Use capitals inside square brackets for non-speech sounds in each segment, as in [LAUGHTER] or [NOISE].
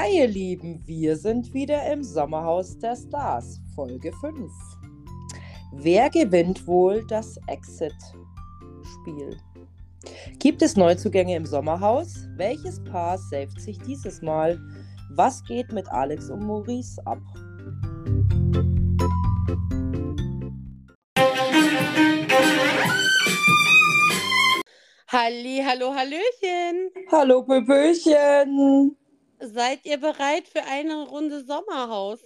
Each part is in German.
Hi ihr Lieben, wir sind wieder im Sommerhaus der Stars, Folge 5. Wer gewinnt wohl das Exit-Spiel? Gibt es Neuzugänge im Sommerhaus? Welches Paar saved sich dieses Mal? Was geht mit Alex und Maurice ab? Halli, hallo, hallöchen. Hallo Pöpöchen! Seid ihr bereit für eine Runde Sommerhaus?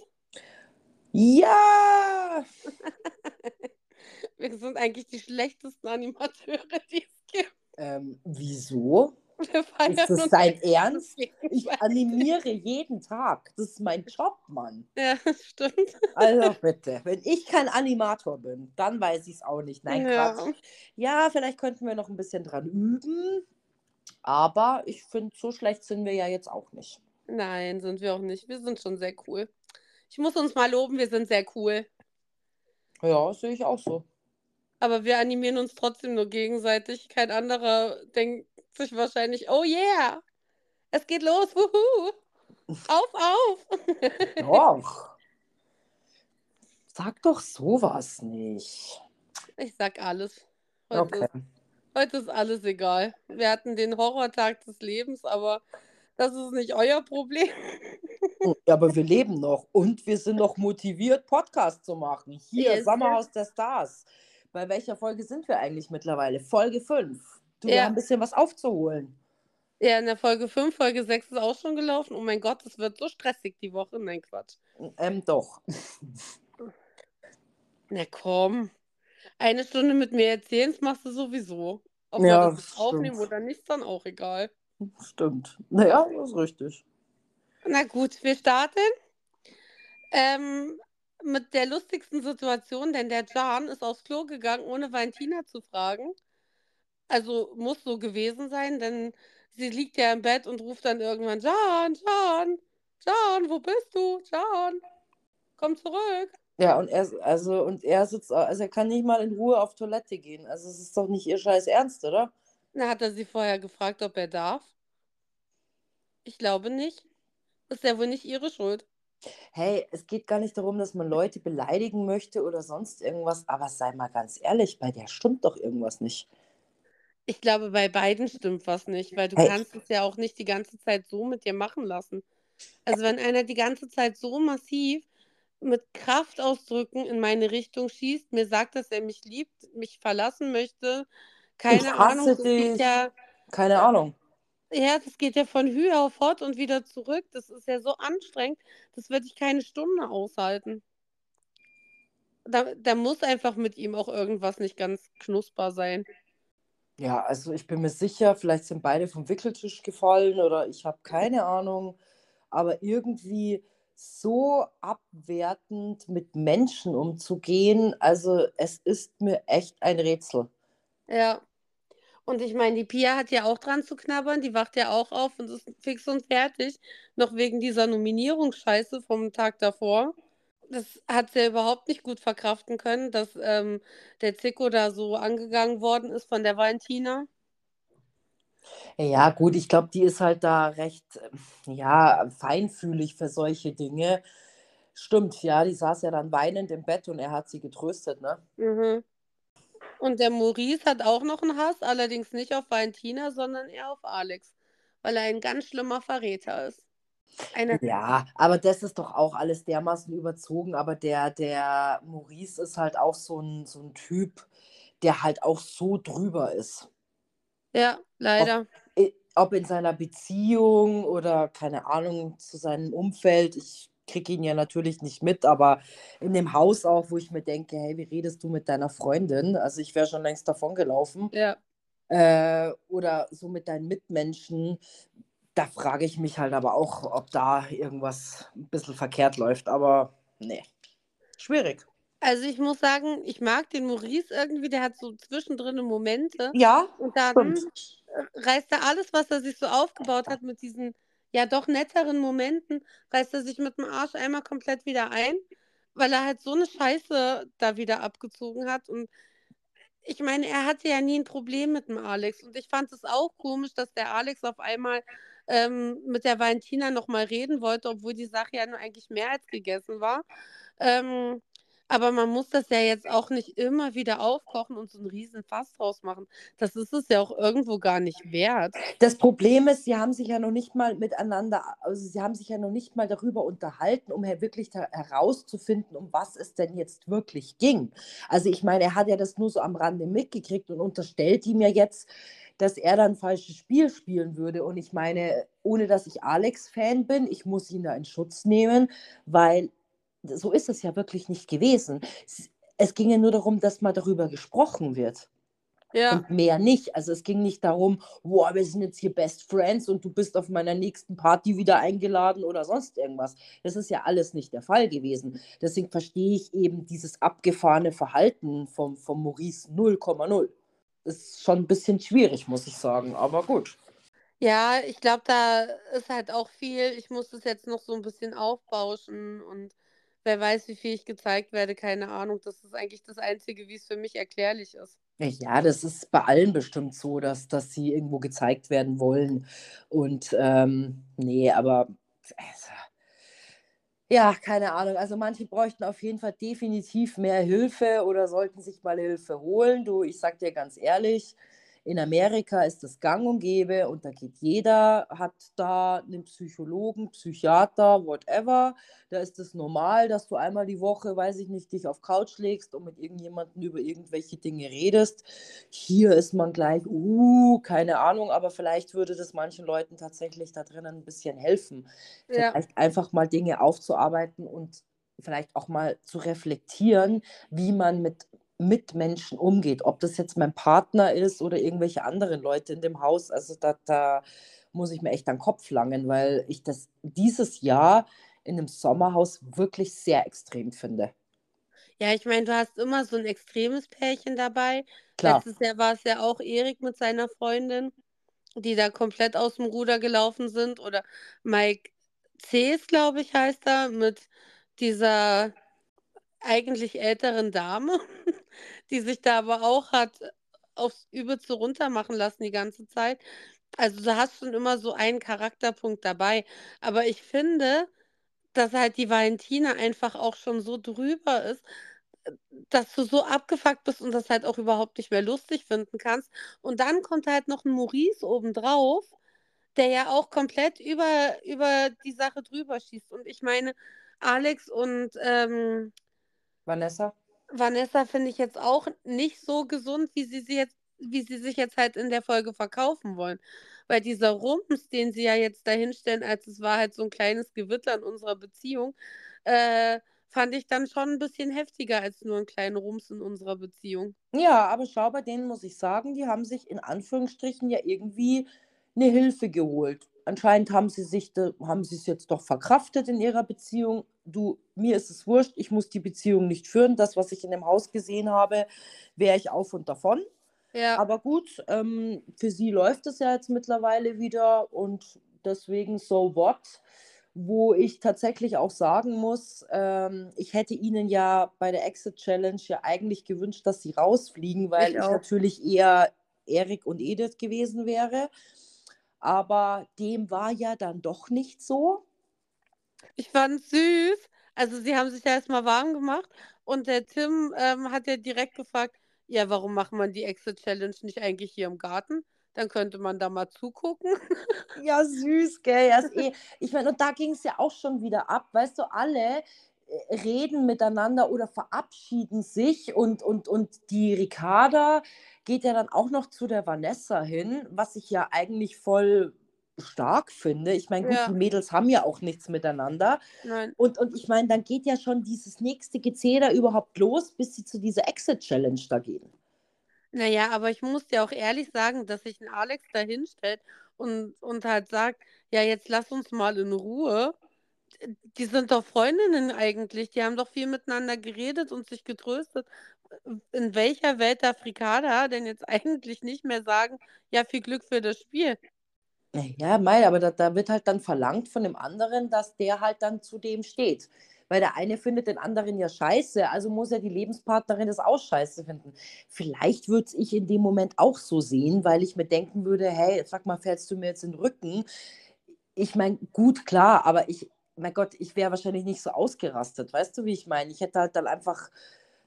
Ja! [LAUGHS] Wir sind eigentlich die schlechtesten Animateure, die es gibt. Ähm, wieso? Ist das dein Ernst? Ich animiere jeden Tag. Das ist mein Job, Mann. Ja, stimmt. Also [LAUGHS] bitte, wenn ich kein Animator bin, dann weiß ich es auch nicht. Nein, Ja. Quatsch. Ja, vielleicht könnten wir noch ein bisschen dran üben. Aber ich finde, so schlecht sind wir ja jetzt auch nicht. Nein, sind wir auch nicht. Wir sind schon sehr cool. Ich muss uns mal loben, wir sind sehr cool. Ja, sehe ich auch so. Aber wir animieren uns trotzdem nur gegenseitig. Kein anderer denkt sich wahrscheinlich, oh yeah, es geht los, wuhu. Auf, auf. [LAUGHS] Doch. Sag doch sowas nicht. Ich sag alles. Heute, Okay. Heute ist alles egal. Wir hatten den Horrortag des Lebens, aber das ist nicht euer Problem. Ja, aber wir leben noch und wir sind noch motiviert, Podcast zu machen. Hier, Yes, Sommerhaus der Stars. Bei welcher Folge sind wir eigentlich mittlerweile? Folge 5. Du, wir Ja. haben ein bisschen was aufzuholen. Ja, in der Folge 5, Folge 6 ist auch schon gelaufen. Oh mein Gott, es wird so stressig die Woche. Nein, Quatsch. Ähm, doch. Na komm. Eine Stunde mit mir erzählen, das machst du sowieso. Ob wir Ja, das jetzt aufnehmen oder nicht, ist dann auch egal. Stimmt. Naja, das ist richtig. Na gut, wir starten ähm, mit der lustigsten Situation, denn der Jan ist aufs Klo gegangen, ohne Valentina zu fragen. Also muss so gewesen sein, denn sie liegt ja im Bett und ruft dann irgendwann, Jan, Jan, Jan, wo bist du? Jan, komm zurück. Ja, und er, also, und er sitzt, also er kann nicht mal in Ruhe auf Toilette gehen. Also es ist doch nicht ihr scheiß Ernst, oder? Na, hat er sie vorher gefragt, ob er darf? Ich glaube nicht. Ist ja wohl nicht ihre Schuld. Hey, es geht gar nicht darum, dass man Leute beleidigen möchte oder sonst irgendwas, aber sei mal ganz ehrlich, bei der stimmt doch irgendwas nicht. Ich glaube, bei beiden stimmt was nicht, weil du Hey. kannst es ja auch nicht die ganze Zeit so mit dir machen lassen. Also wenn einer die ganze Zeit so massiv mit Kraftausdrücken in meine Richtung schießt, mir sagt, dass er mich liebt, mich verlassen möchte, keine Ich Ahnung, hasse das geht dich. ja, Keine Ahnung. ja, das geht ja von Hü auf Hott und wieder zurück. Das ist ja so anstrengend, das würde ich keine Stunde aushalten. Da, da muss einfach mit ihm auch irgendwas nicht ganz knusper sein. Ja, also ich bin mir sicher, vielleicht sind beide vom Wickeltisch gefallen oder ich habe keine Ahnung, aber irgendwie so abwertend mit Menschen umzugehen, also es ist mir echt ein Rätsel. Ja. Und ich meine, die Pia hat ja auch dran zu knabbern, die wacht ja auch auf und ist fix und fertig, noch wegen dieser Nominierungsscheiße vom Tag davor. Das hat sie ja überhaupt nicht gut verkraften können, dass ähm, der Zicko da so angegangen worden ist von der Valentina. Ja, gut, ich glaube, die ist halt da recht, ähm, ja, feinfühlig für solche Dinge. Stimmt, ja, die saß ja dann weinend im Bett und er hat sie getröstet, ne? Mhm. Und der Maurice hat auch noch einen Hass, allerdings nicht auf Valentina, sondern eher auf Alex, weil er ein ganz schlimmer Verräter ist. Eine, Ja, aber das ist doch auch alles dermaßen überzogen, aber der, der Maurice ist halt auch so ein, so ein Typ, der halt auch so drüber ist. Ja, leider. I- Ob in seiner Beziehung oder keine Ahnung zu seinem Umfeld. Ich kriege ihn ja natürlich nicht mit, aber in dem Haus auch, wo ich mir denke, hey, wie redest du mit deiner Freundin? Also ich wäre schon längst davon gelaufen. Ja. Äh, oder so mit deinen Mitmenschen. Da frage ich mich halt aber auch, ob da irgendwas ein bisschen verkehrt läuft. Aber nee, schwierig. Also ich muss sagen, ich mag den Maurice irgendwie, der hat so zwischendrin Momente Ja, und dann stimmt. reißt er alles, was er sich so aufgebaut hat mit diesen ja doch netteren Momenten, reißt er sich mit dem Arsch einmal komplett wieder ein, weil er halt so eine Scheiße da wieder abgezogen hat und ich meine, er hatte ja nie ein Problem mit dem Alex. Und ich fand es auch komisch, dass der Alex auf einmal ähm, mit der Valentina nochmal reden wollte, obwohl die Sache ja nur eigentlich mehr als gegessen war. Ähm, aber man muss das ja jetzt auch nicht immer wieder aufkochen und so einen riesen Fass draus machen. Das ist es ja auch irgendwo gar nicht wert. Das Problem ist, sie haben sich ja noch nicht mal miteinander, also sie haben sich ja noch nicht mal darüber unterhalten, um wirklich herauszufinden, um was es denn jetzt wirklich ging. Also ich meine, er hat ja das nur so am Rande mitgekriegt und unterstellt ihm ja jetzt, dass er dann ein falsches Spiel spielen würde. Und ich meine, ohne dass ich Alex-Fan bin, ich muss ihn da in Schutz nehmen, weil so ist es ja wirklich nicht gewesen. Es, es ging ja nur darum, dass mal darüber gesprochen wird. Ja. Und mehr nicht. Also es ging nicht darum, wow, wir sind jetzt hier Best Friends und du bist auf meiner nächsten Party wieder eingeladen oder sonst irgendwas. Das ist ja alles nicht der Fall gewesen. Deswegen verstehe ich eben dieses abgefahrene Verhalten vom, vom Maurice 0,0. Ist schon ein bisschen schwierig, muss ich sagen, aber gut. Ja, ich glaube, da ist halt auch viel. Ich muss das jetzt noch so ein bisschen aufbauschen und wer weiß, wie viel ich gezeigt werde, keine Ahnung. Das ist eigentlich das Einzige, wie es für mich erklärlich ist. Ja, das ist bei allen bestimmt so, dass, dass sie irgendwo gezeigt werden wollen. Und ähm, nee, aber also, ja, keine Ahnung. Also manche bräuchten auf jeden Fall definitiv mehr Hilfe oder sollten sich mal Hilfe holen. Du, ich sag dir ganz ehrlich, in Amerika ist das gang und gäbe und da geht jeder, hat da einen Psychologen, Psychiater, whatever. Da ist es normal, dass du einmal die Woche, weiß ich nicht, dich auf Couch legst und mit irgendjemandem über irgendwelche Dinge redest. Hier ist man gleich, uh, keine Ahnung, aber vielleicht würde das manchen Leuten tatsächlich da drinnen ein bisschen helfen. Ja. Vielleicht einfach mal Dinge aufzuarbeiten und vielleicht auch mal zu reflektieren, wie man mit mit Menschen umgeht. Ob das jetzt mein Partner ist oder irgendwelche anderen Leute in dem Haus. Also da, da muss ich mir echt an den Kopf langen, weil ich das dieses Jahr in einem Sommerhaus wirklich sehr extrem finde. Ja, ich meine, du hast immer so ein extremes Pärchen dabei. Klar. Letztes Jahr war es ja auch Erik mit seiner Freundin, die da komplett aus dem Ruder gelaufen sind. Oder Mike Cs, glaube ich, heißt er, mit dieser eigentlich älteren Dame, [LAUGHS] die sich da aber auch hat aufs Übelste runter machen lassen die ganze Zeit. Also du hast schon immer so einen Charakterpunkt dabei. Aber ich finde, dass halt die Valentina einfach auch schon so drüber ist, dass du so abgefuckt bist und das halt auch überhaupt nicht mehr lustig finden kannst. Und dann kommt halt noch ein Maurice obendrauf, der ja auch komplett über, über die Sache drüber schießt. Und ich meine, Alex und ähm, Vanessa? Vanessa finde ich jetzt auch nicht so gesund, wie sie, sie jetzt, wie sie sich jetzt halt in der Folge verkaufen wollen. Weil dieser Rums, den sie ja jetzt dahinstellen, als es war halt so ein kleines Gewitter in unserer Beziehung, äh, fand ich dann schon ein bisschen heftiger als nur ein kleiner Rums in unserer Beziehung. Ja, aber schau, bei denen muss ich sagen, die haben sich in Anführungsstrichen ja irgendwie eine Hilfe geholt anscheinend haben sie sich, haben sie es jetzt doch verkraftet in ihrer Beziehung. Du, mir ist es wurscht, ich muss die Beziehung nicht führen. Das, was ich in dem Haus gesehen habe, wäre ich auf und davon. Ja. Aber gut, ähm, für sie läuft es ja jetzt mittlerweile wieder und deswegen so what. Wo ich tatsächlich auch sagen muss, ähm, ich hätte ihnen ja bei der Exit Challenge ja eigentlich gewünscht, dass sie rausfliegen, weil ich, ich natürlich eher Erik und Edith gewesen wäre aber dem war ja dann doch nicht so. Ich fand süß. Also sie haben sich ja erstmal warm gemacht und der Tim ähm, hat ja direkt gefragt, ja, warum macht man die Exit Challenge nicht eigentlich hier im Garten? Dann könnte man da mal zugucken. [LAUGHS] Ja, süß, gell? Ja, eh, ich meine, und da ging es ja auch schon wieder ab. Weißt du, alle äh, reden miteinander oder verabschieden sich und, und, und die Ricarda geht ja dann auch noch zu der Vanessa hin, was ich ja eigentlich voll stark finde. Ich meine, gut, ja. die Mädels haben ja auch nichts miteinander. Nein. Und, und ich meine, dann geht ja schon dieses nächste Gezähler überhaupt los, bis sie zu dieser Exit-Challenge da gehen. Naja, aber ich muss dir auch ehrlich sagen, dass sich ein Alex da hinstellt und, und halt sagt, ja, jetzt lass uns mal in Ruhe. Die sind doch Freundinnen eigentlich. Die haben doch viel miteinander geredet und sich getröstet in welcher Welt darf Ricarda denn jetzt [LAUGHS] eigentlich nicht mehr sagen, ja, viel Glück für das Spiel? Ja, mei, aber da, da wird halt dann verlangt von dem anderen, dass der halt dann zu dem steht. Weil der eine findet den anderen ja scheiße, also muss ja die Lebenspartnerin das auch scheiße finden. Vielleicht würde ich in dem Moment auch so sehen, weil ich mir denken würde, hey, sag mal, fällst du mir jetzt den Rücken? Ich meine, gut, klar, aber ich, mein Gott, ich wäre wahrscheinlich nicht so ausgerastet. Weißt du, wie ich meine? Ich hätte halt dann einfach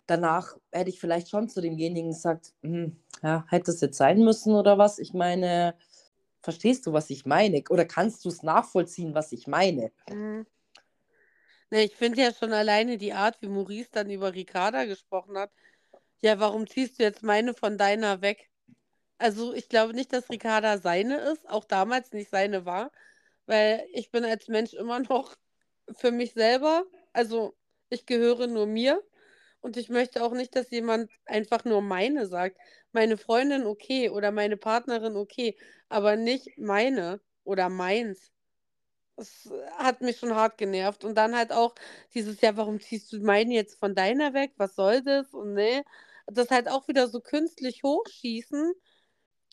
danach, hätte ich vielleicht schon zu demjenigen gesagt, hm, ja, hätte es jetzt sein müssen oder was? Ich meine, verstehst du, was ich meine? Oder kannst du es nachvollziehen, was ich meine? Mhm. Ne, ich finde ja schon alleine die Art, wie Maurice dann über Ricarda gesprochen hat. Ja, warum ziehst du jetzt meine von deiner weg? Also ich glaube nicht, dass Ricarda seine ist, auch damals nicht seine war, weil ich bin als Mensch immer noch für mich selber. Also ich gehöre nur mir und ich möchte auch nicht, dass jemand einfach nur meine sagt. Meine Freundin okay oder meine Partnerin okay, aber nicht meine oder meins. Das hat mich schon hart genervt. Und dann halt auch dieses, ja, warum ziehst du meinen jetzt von deiner weg? Was soll das? Und ne, das halt auch wieder so künstlich hochschießen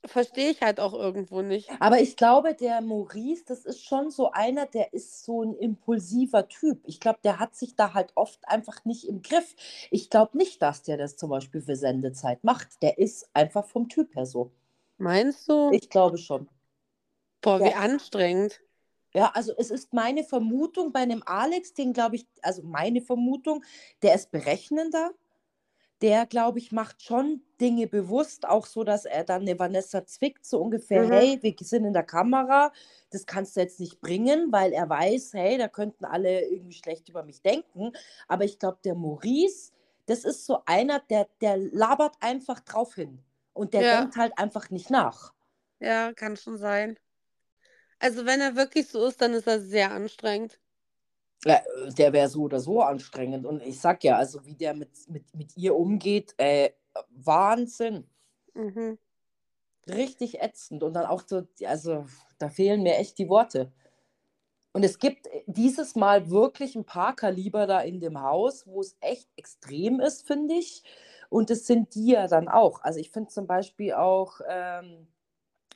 verstehe ich halt auch irgendwo nicht. Aber ich glaube, der Maurice, das ist schon so einer, der ist so ein impulsiver Typ. Ich glaube, der hat sich da halt oft einfach nicht im Griff. Ich glaube nicht, dass der das zum Beispiel für Sendezeit macht. Der ist einfach vom Typ her so. Meinst du? Ich glaube schon. Boah, wie anstrengend. Ja, also es ist meine Vermutung bei einem Alex, den glaube ich, also meine Vermutung, der ist berechnender der, glaube ich, macht schon Dinge bewusst, auch so, dass er dann eine Vanessa zwickt, so ungefähr, mhm. hey, wir sind in der Kamera, das kannst du jetzt nicht bringen, weil er weiß, hey, da könnten alle irgendwie schlecht über mich denken. Aber ich glaube, der Maurice, das ist so einer, der, der labert einfach drauf hin. Und der ja. denkt halt einfach nicht nach. Ja, kann schon sein. Also wenn er wirklich so ist, dann ist er sehr anstrengend. Ja, der wäre so oder so anstrengend. Und ich sag ja, also wie der mit, mit, mit ihr umgeht, äh, Wahnsinn. Mhm. Richtig ätzend. Und dann auch so, also da fehlen mir echt die Worte. Und es gibt dieses Mal wirklich ein paar Kaliber da in dem Haus, wo es echt extrem ist, finde ich. Und es sind die ja dann auch. Also ich finde zum Beispiel auch ähm,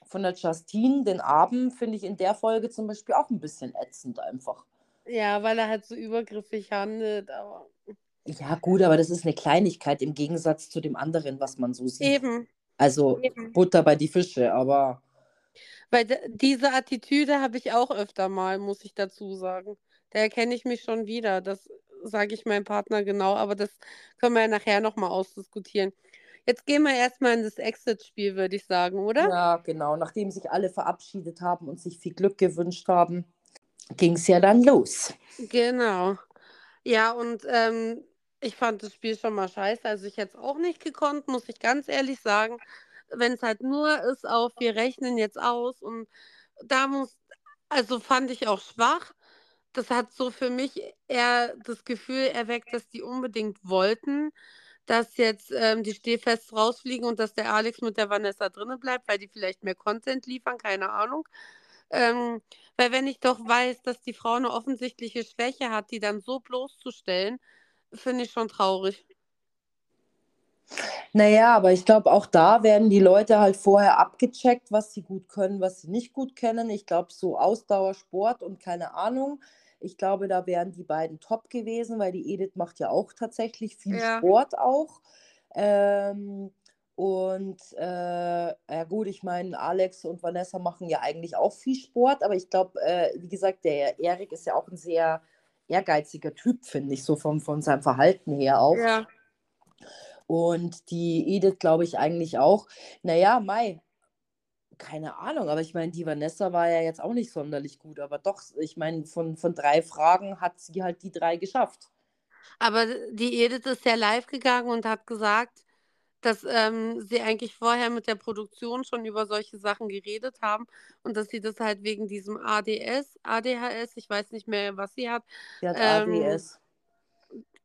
von der Justine den Abend, finde ich in der Folge zum Beispiel auch ein bisschen ätzend einfach. Ja, weil er halt so übergriffig handelt, aber. Ja, gut, aber das ist eine Kleinigkeit im Gegensatz zu dem anderen, was man so sieht. Eben. Also Eben. Butter bei die Fische, aber. Weil diese Attitüde habe ich auch öfter mal, muss ich dazu sagen. Da erkenne ich mich schon wieder. Das sage ich meinem Partner genau, aber das können wir ja nachher nochmal ausdiskutieren. Jetzt gehen wir erstmal in das Exit-Spiel, würde ich sagen, oder? Ja, genau. Nachdem sich alle verabschiedet haben und sich viel Glück gewünscht haben ging es ja dann los. Genau. Ja, und ähm, ich fand das Spiel schon mal scheiße. Also ich hätte es auch nicht gekonnt, muss ich ganz ehrlich sagen. Wenn es halt nur ist auf, wir rechnen jetzt aus und da muss, also fand ich auch schwach. Das hat so für mich eher das Gefühl erweckt, dass die unbedingt wollten, dass jetzt ähm, die Stehfests rausfliegen und dass der Alex mit der Vanessa drinnen bleibt, weil die vielleicht mehr Content liefern, keine Ahnung. Ähm, weil wenn ich doch weiß, dass die Frau eine offensichtliche Schwäche hat, die dann so bloßzustellen, finde ich schon traurig. Naja, aber ich glaube, auch da werden die Leute halt vorher abgecheckt, was sie gut können, was sie nicht gut kennen. Ich glaube, so Ausdauersport und keine Ahnung. Ich glaube, da wären die beiden top gewesen, weil die Edith macht ja auch tatsächlich viel ja. Sport auch. Ähm, und äh, ja gut, ich meine, Alex und Vanessa machen ja eigentlich auch viel Sport, aber ich glaube, äh, wie gesagt, der Erik ist ja auch ein sehr ehrgeiziger Typ, finde ich, so vom, von seinem Verhalten her auch. Ja. Und die Edith, glaube ich, eigentlich auch. Naja, Mai, keine Ahnung, aber ich meine, die Vanessa war ja jetzt auch nicht sonderlich gut, aber doch, ich meine, von, von drei Fragen hat sie halt die drei geschafft. Aber die Edith ist ja live gegangen und hat gesagt, dass ähm, sie eigentlich vorher mit der Produktion schon über solche Sachen geredet haben und dass sie das halt wegen diesem ADS, ADHS, ich weiß nicht mehr, was sie hat. Sie hat ähm, ADS.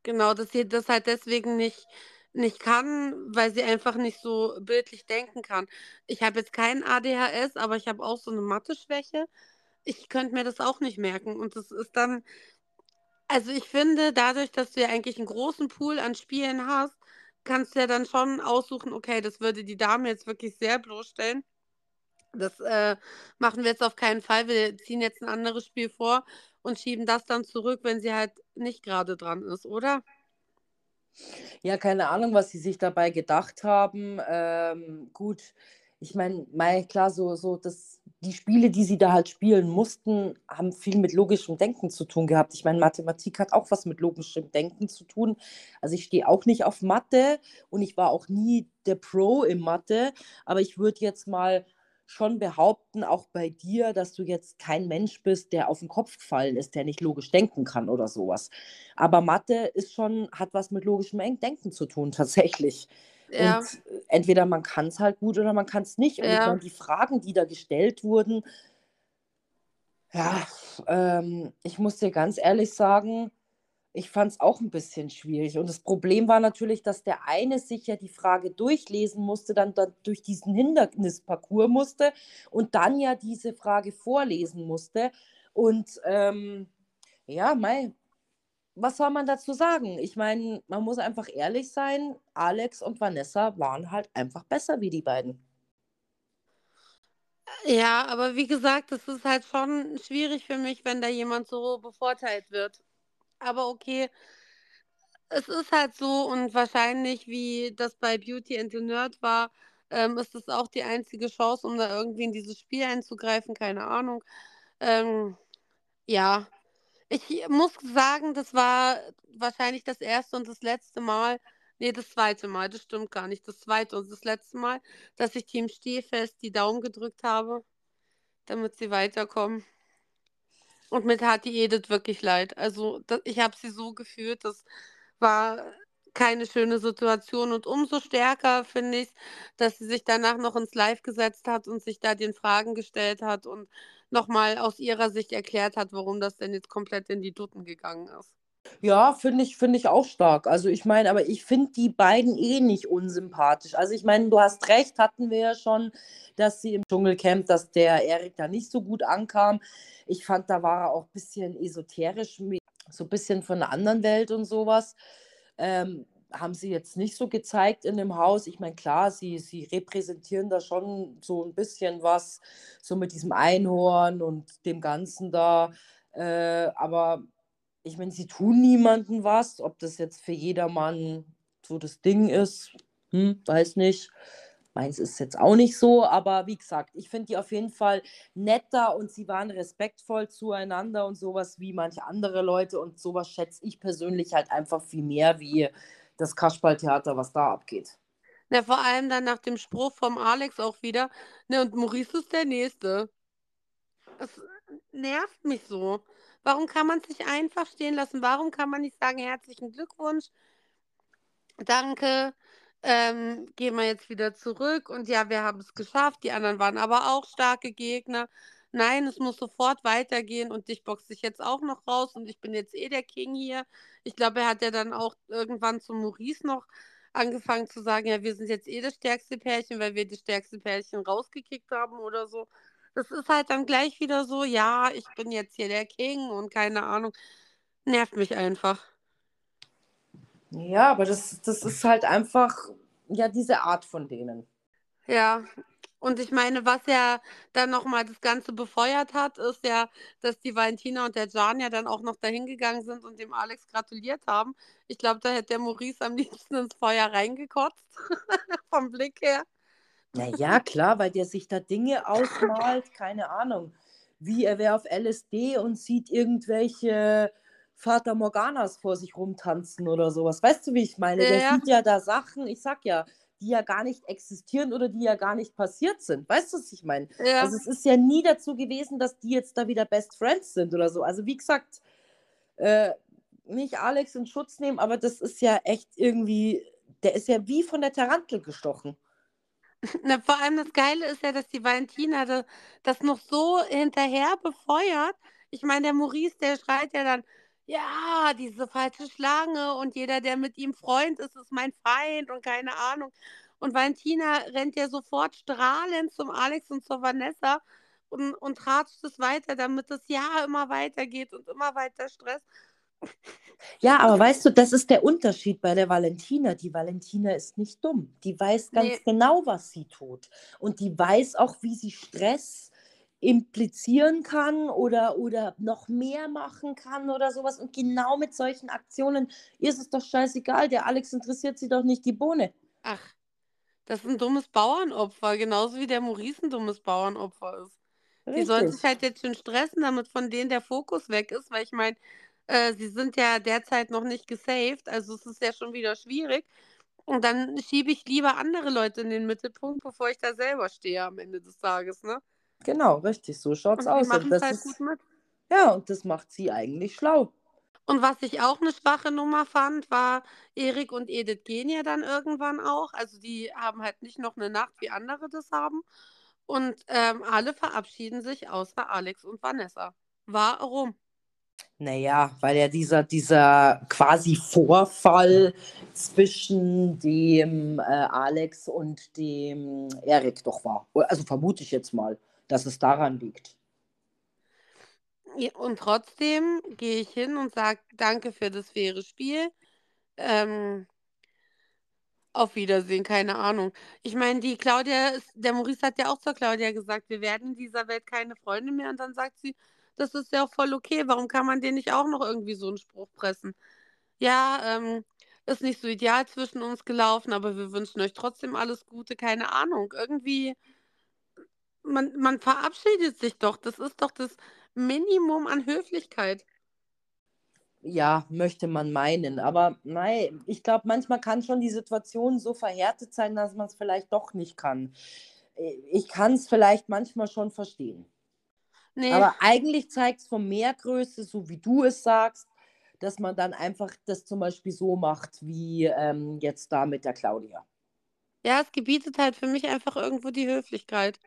Genau, dass sie das halt deswegen nicht, nicht kann, weil sie einfach nicht so bildlich denken kann. Ich habe jetzt kein ADHS, aber ich habe auch so eine Mathe-Schwäche. Ich könnte mir das auch nicht merken. Und das ist dann, also ich finde, dadurch, dass du ja eigentlich einen großen Pool an Spielen hast, kannst du ja dann schon aussuchen, okay, das würde die Dame jetzt wirklich sehr bloßstellen. Das äh, machen wir jetzt auf keinen Fall. Wir ziehen jetzt ein anderes Spiel vor und schieben das dann zurück, wenn sie halt nicht gerade dran ist, oder? Ja, keine Ahnung, was sie sich dabei gedacht haben. Ähm, gut, ich meine, klar, so, so das, die Spiele, die sie da halt spielen mussten, haben viel mit logischem Denken zu tun gehabt. Ich meine, Mathematik hat auch was mit logischem Denken zu tun. Also ich stehe auch nicht auf Mathe und ich war auch nie der Pro im Mathe, aber ich würde jetzt mal schon behaupten, auch bei dir, dass du jetzt kein Mensch bist, der auf den Kopf gefallen ist, der nicht logisch denken kann oder sowas. Aber Mathe ist schon, hat was mit logischem Denken zu tun, tatsächlich. Ja. Und entweder man kann es halt gut oder man kann es nicht. Und ja. die Fragen, die da gestellt wurden, ja, ähm, ich muss dir ganz ehrlich sagen, ich fand es auch ein bisschen schwierig. Und das Problem war natürlich, dass der eine sich ja die Frage durchlesen musste, dann, dann durch diesen Hindernisparcours musste und dann ja diese Frage vorlesen musste. Und ähm, ja, mei, was soll man dazu sagen? Ich meine, man muss einfach ehrlich sein, Alex und Vanessa waren halt einfach besser wie die beiden. Ja, aber wie gesagt, es ist halt schon schwierig für mich, wenn da jemand so bevorteilt wird aber okay, es ist halt so und wahrscheinlich, wie das bei Beauty and the Nerd war, ähm, ist das auch die einzige Chance, um da irgendwie in dieses Spiel einzugreifen, keine Ahnung. Ähm, ja, ich muss sagen, das war wahrscheinlich das erste und das letzte Mal, nee, das zweite Mal, das stimmt gar nicht, das zweite und das letzte Mal, dass ich Team Stehfest die Daumen gedrückt habe, damit sie weiterkommen. Und mir tat die Edith wirklich leid. Also das, ich habe sie so gefühlt, das war keine schöne Situation. Und umso stärker finde ich, dass sie sich danach noch ins Live gesetzt hat und sich da den Fragen gestellt hat und nochmal aus ihrer Sicht erklärt hat, warum das denn jetzt komplett in die Dutten gegangen ist. Ja, finde ich, find ich auch stark. Also ich meine, aber ich finde die beiden eh nicht unsympathisch. Also ich meine, du hast recht, hatten wir ja schon, dass sie im Dschungelcamp, dass der Erik da nicht so gut ankam. Ich fand, da war er auch ein bisschen esoterisch, so ein bisschen von einer anderen Welt und sowas. Ähm, haben sie jetzt nicht so gezeigt in dem Haus. Ich meine, klar, sie, sie repräsentieren da schon so ein bisschen was, so mit diesem Einhorn und dem Ganzen da. Äh, aber ich meine, sie tun niemandem was, ob das jetzt für jedermann so das Ding ist, hm, weiß nicht. Meins ist jetzt auch nicht so, aber wie gesagt, ich finde die auf jeden Fall netter und sie waren respektvoll zueinander und sowas wie manche andere Leute und sowas schätze ich persönlich halt einfach viel mehr wie das Kasperltheater, was da abgeht. Na, vor allem dann nach dem Spruch vom Alex auch wieder, ne, und Maurice ist der Nächste. Das nervt mich so. Warum kann man es nicht einfach stehen lassen? Warum kann man nicht sagen, herzlichen Glückwunsch, danke, ähm, gehen wir jetzt wieder zurück und ja, wir haben es geschafft. Die anderen waren aber auch starke Gegner. Nein, es muss sofort weitergehen und dich boxe ich jetzt auch noch raus und ich bin jetzt eh der King hier. Ich glaube, er hat ja dann auch irgendwann zu Maurice noch angefangen zu sagen, ja, wir sind jetzt eh das stärkste Pärchen, weil wir das stärkste Pärchen rausgekickt haben oder so. Das ist halt dann gleich wieder so, ja, ich bin jetzt hier der King und keine Ahnung. Nervt mich einfach. Ja, aber das, das ist halt einfach, ja, diese Art von denen. Ja, und ich meine, was ja dann nochmal das Ganze befeuert hat, ist ja, dass die Valentina und der Jan ja dann auch noch dahin gegangen sind und dem Alex gratuliert haben. Ich glaube, da hätte der Maurice am liebsten ins Feuer reingekotzt, [LAUGHS] vom Blick her. Naja, klar, weil der sich da Dinge ausmalt, keine Ahnung. Wie er wäre auf LSD und sieht irgendwelche Vater Morganas vor sich rumtanzen oder sowas. Weißt du, wie ich meine? Der ja. sieht ja da Sachen, ich sag ja, die ja gar nicht existieren oder die ja gar nicht passiert sind. Weißt du, was ich meine? Ja. Also es ist ja nie dazu gewesen, dass die jetzt da wieder Best Friends sind oder so. Also wie gesagt, äh, nicht Alex in Schutz nehmen, aber das ist ja echt irgendwie, der ist ja wie von der Tarantel gestochen. [LAUGHS] Na, vor allem das Geile ist ja, dass die Valentina das, das noch so hinterher befeuert. Ich meine, der Maurice, der schreit ja dann, ja, diese falsche Schlange und jeder, der mit ihm Freund ist, ist mein Feind und keine Ahnung. Und Valentina rennt ja sofort strahlend zum Alex und zur Vanessa und, und ratscht es weiter, damit das ja immer weitergeht und immer weiter Stress. Ja, [LAUGHS] aber weißt du, das ist der Unterschied bei der Valentina. Die Valentina ist nicht dumm. Die weiß ganz Nee. genau, was sie tut. Und die weiß auch, wie sie Stress implizieren kann oder, oder noch mehr machen kann oder sowas. Und genau mit solchen Aktionen ist es doch scheißegal. Der Alex interessiert sie doch nicht die Bohne. Ach, das ist ein dummes Bauernopfer, genauso wie der Maurice ein dummes Bauernopfer ist. Die sollen sich Richtig. halt jetzt schön stressen, damit von denen der Fokus weg ist, weil ich meine, äh, sie sind ja derzeit noch nicht gesaved, also es ist ja schon wieder schwierig. Und dann schiebe ich lieber andere Leute in den Mittelpunkt, bevor ich da selber stehe am Ende des Tages, ne? Genau, richtig. So schaut's Und die aus. Und es das halt ist, ja, und das macht sie eigentlich schlau. Und was ich auch eine schwache Nummer fand, war, Erik und Edith gehen ja dann irgendwann auch. Also die haben halt nicht noch eine Nacht, wie andere das haben. Und ähm, alle verabschieden sich außer Alex und Vanessa. Warum? Naja, weil ja dieser, dieser quasi Vorfall zwischen dem äh, Alex und dem Erik doch war. Also vermute ich jetzt mal, dass es daran liegt. Und trotzdem gehe ich hin und sage danke für das faire Spiel. Ähm, auf Wiedersehen, keine Ahnung. Ich meine, die Claudia, der Maurice hat ja auch zur Claudia gesagt, wir werden in dieser Welt keine Freunde mehr. Und dann sagt sie, das ist ja auch voll okay. Warum kann man den nicht auch noch irgendwie so einen Spruch pressen? Ja, ähm, ist nicht so ideal zwischen uns gelaufen, aber wir wünschen euch trotzdem alles Gute. Keine Ahnung. Irgendwie, man, man verabschiedet sich doch. Das ist doch das Minimum an Höflichkeit. Ja, möchte man meinen. Aber nein, ich glaube, manchmal kann schon die Situation so verhärtet sein, dass man es vielleicht doch nicht kann. Äh, Ich kann es vielleicht manchmal schon verstehen. Nee, Aber eigentlich zeigt es von mehr Größe, so wie du es sagst, dass man dann einfach das zum Beispiel so macht, wie ähm, jetzt da mit der Claudia. ja, es gebietet halt für mich einfach irgendwo die Höflichkeit.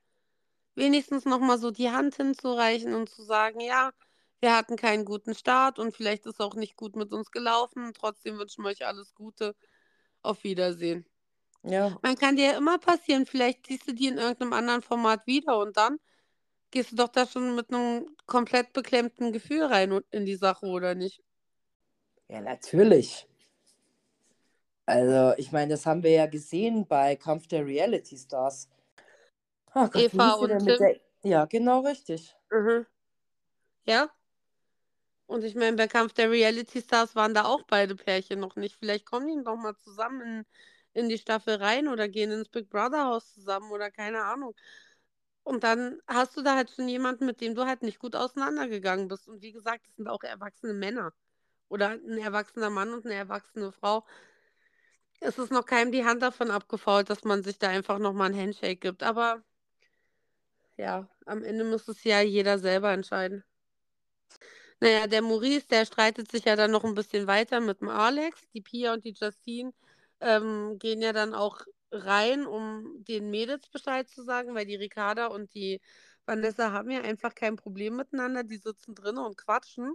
Wenigstens nochmal so die Hand hinzureichen und zu sagen, ja, wir hatten keinen guten Start und vielleicht ist auch nicht gut mit uns gelaufen. Trotzdem wünschen wir euch alles Gute. Auf Wiedersehen. Ja, Man kann dir ja immer passieren, vielleicht siehst du die in irgendeinem anderen Format wieder und dann gehst du doch da schon mit einem komplett beklemmten Gefühl rein in die Sache, oder nicht? ja, natürlich. Also, ich meine, das haben wir ja gesehen bei Kampf der Reality Stars. Ach Gott, Eva und Tim. der... Ja, genau richtig. Mhm. Ja? Und ich meine, bei Kampf der Reality Stars waren da auch beide Pärchen noch nicht. Vielleicht kommen die noch mal zusammen in, in die Staffel rein oder gehen ins Big Brother Haus zusammen oder keine Ahnung. Und dann hast du da halt schon jemanden, mit dem du halt nicht gut auseinandergegangen bist. Und wie gesagt, das sind auch erwachsene Männer. Oder ein erwachsener Mann und eine erwachsene Frau. Es ist noch keinem die Hand davon abgefault, dass man sich da einfach nochmal ein Handshake gibt. Aber ja, am Ende muss es ja jeder selber entscheiden. Naja, der Maurice, der streitet sich ja dann noch ein bisschen weiter mit dem Alex. Die Pia und die Justine ähm, gehen ja dann auch rein, um den Mädels Bescheid zu sagen, weil die Ricarda und die Vanessa haben ja einfach kein Problem miteinander. Die sitzen drinnen und quatschen.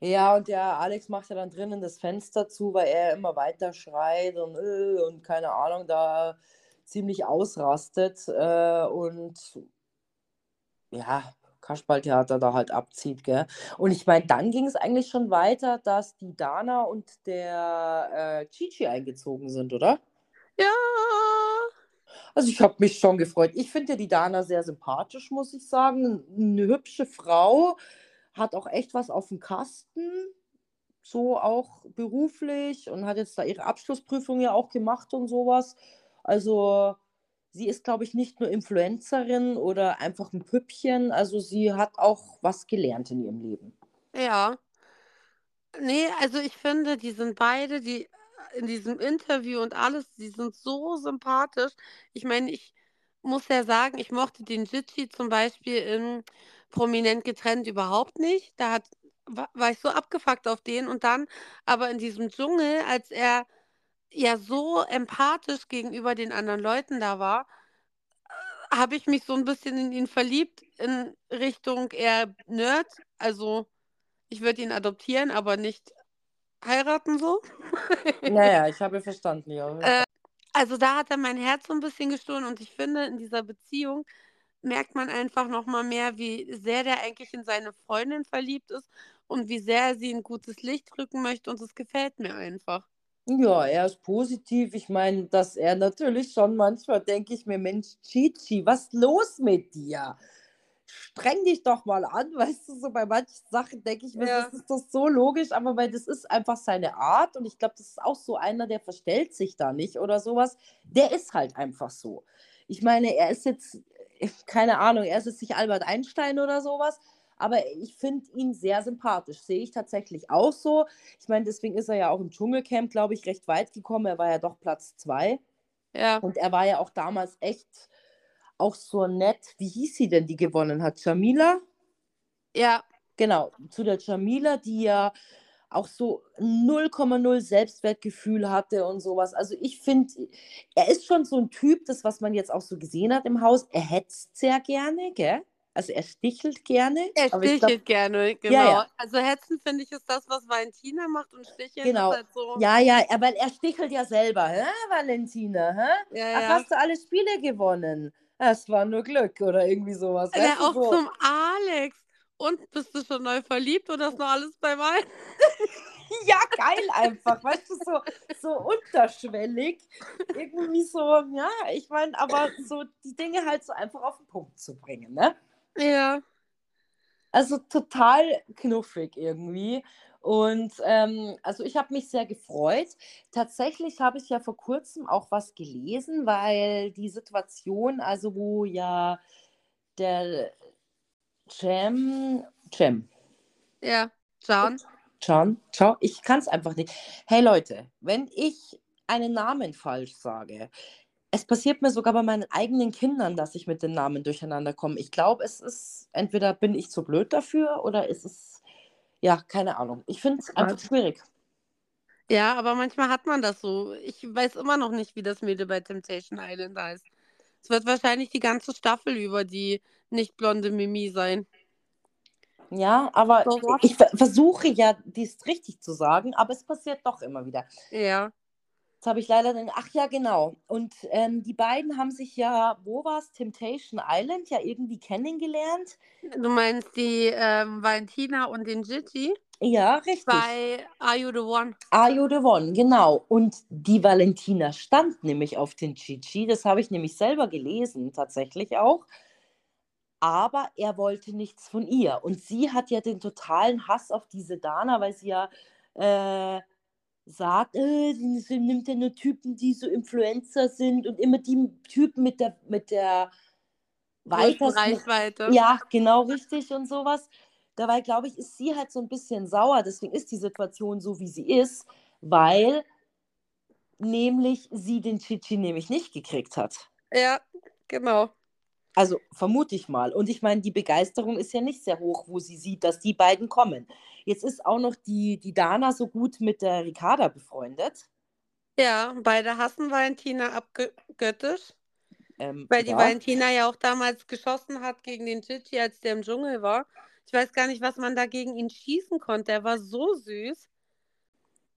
Ja, und der Alex macht ja dann drinnen das Fenster zu, weil er immer weiter schreit und, äh, und keine Ahnung, da ziemlich ausrastet äh, und ja, Kasperltheater da halt abzieht, gell? Und ich meine, dann ging es eigentlich schon weiter, dass die Dana und der äh, Chichi eingezogen sind, oder? Ja, Also ich habe mich schon gefreut. Ich finde ja die Dana sehr sympathisch, muss ich sagen. Eine hübsche Frau, hat auch echt was auf dem Kasten, so auch beruflich und hat jetzt da ihre Abschlussprüfung ja auch gemacht und sowas. Also sie ist, glaube ich, nicht nur Influencerin oder einfach ein Püppchen, also sie hat auch was gelernt in ihrem Leben. ja. Nee, also ich finde, die sind beide, die in diesem Interview und alles, die sind so sympathisch. Ich meine, ich muss ja sagen, ich mochte den Jitsi zum Beispiel in Prominent getrennt überhaupt nicht. Da hat, wa- war ich so abgefuckt auf den und dann aber in diesem Dschungel, als er ja so empathisch gegenüber den anderen Leuten da war, habe ich mich so ein bisschen in ihn verliebt in Richtung eher Nerd. Also ich würde ihn adoptieren, aber nicht heiraten so. Naja, [LAUGHS] ich habe verstanden, ja. Äh, Also da hat er mein Herz so ein bisschen gestohlen und ich finde, in dieser Beziehung merkt man einfach noch mal mehr, wie sehr der eigentlich in seine Freundin verliebt ist und wie sehr er sie in gutes Licht rücken möchte und es gefällt mir einfach. Ja, er ist positiv. Ich meine, dass er natürlich schon manchmal denke ich mir, Mensch, Chichi, was ist los mit dir? Streng dich doch mal an, [LAUGHS] weißt du, so bei manchen Sachen denke ich mir, Ja. das ist doch so logisch, aber weil das ist einfach seine Art und ich glaube, das ist auch so einer, der verstellt sich da nicht oder sowas. Der ist halt einfach so. Ich meine, er ist jetzt, [LAUGHS] keine Ahnung, er ist jetzt nicht Albert Einstein oder sowas, aber ich finde ihn sehr sympathisch. Sehe ich tatsächlich auch so. Ich meine, deswegen ist er ja auch im Dschungelcamp, glaube ich, recht weit gekommen. Er war ja doch Platz zwei. Ja, Und er war ja auch damals echt auch so nett. Wie hieß sie denn, die gewonnen hat? Jamila? ja, Genau, zu der Jamila, die ja auch so 0,0 Selbstwertgefühl hatte und sowas. Also ich finde, er ist schon so ein Typ, das, was man jetzt auch so gesehen hat im Haus, er hetzt sehr gerne, gell? Also er stichelt gerne. er stichelt glaub, gerne, genau. ja. Also hetzen finde ich ist das, was Valentina macht und sticheln Genau. ist halt so. ja, ja, aber er stichelt ja selber, hä, Valentina, hä? Ja, Ach, ja. hast du alle Spiele gewonnen? Das war nur Glück oder irgendwie sowas. Ja, du, auch so. zum Alex. Und bist du schon neu verliebt oder ist noch alles beim Alten? [LAUGHS] Ja, geil einfach, weißt du, so, so unterschwellig. Irgendwie so, ja, ich meine, aber so die Dinge halt so einfach auf den Punkt zu bringen, ne? Ja. Also total knuffig irgendwie. Und ähm, also ich habe mich sehr gefreut. Tatsächlich habe ich ja vor kurzem auch was gelesen, weil die Situation, also wo ja der Cem, Cem, Ja. John. Can, ciao, ich kann es einfach nicht. Hey Leute, wenn ich einen Namen falsch sage, es passiert mir sogar bei meinen eigenen Kindern, dass ich mit den Namen durcheinander komme. Ich glaube, es ist, entweder bin ich zu blöd dafür oder ist es, ja, keine Ahnung. Ich finde es einfach schwierig. Ja, aber manchmal hat man das so. Ich weiß immer noch nicht, wie das Mädel bei Temptation Island heißt. Es wird wahrscheinlich die ganze Staffel über die nicht blonde Mimi sein. Ja, aber So ich ver versuche ja, dies richtig zu sagen, aber es passiert doch immer wieder. Ja. Jetzt habe ich leider den, ach ja, genau. Und ähm, die beiden haben sich ja, wo war es, Temptation Island, ja irgendwie kennengelernt. Du meinst die ähm, Valentina und den Gigi Ja, richtig. bei Are You the One? Are You the One, genau. Und die Valentina stand nämlich auf den Gigi. Das habe ich nämlich selber gelesen, tatsächlich auch. Aber er wollte nichts von ihr. Und sie hat ja den totalen Hass auf diese Dana, weil sie ja äh, sagt, äh, sie nimmt ja nur Typen, die so Influencer sind und immer die Typen mit der, mit der weitesten Reichweite. ja, genau richtig und sowas. Dabei, glaube ich, ist sie halt so ein bisschen sauer. Deswegen ist die Situation so, wie sie ist, weil nämlich sie den Chichi nämlich nicht gekriegt hat. Ja, genau. Also vermute ich mal. Und ich meine, die Begeisterung ist ja nicht sehr hoch, wo sie sieht, dass die beiden kommen. Jetzt ist auch noch die, die Dana so gut mit der Ricarda befreundet. Ja, beide hassen Valentina abgöttisch, Ähm, weil die ja. Valentina ja auch damals geschossen hat gegen den Gigi, als der im Dschungel war. Ich weiß gar nicht, was man da gegen ihn schießen konnte. Er war so süß.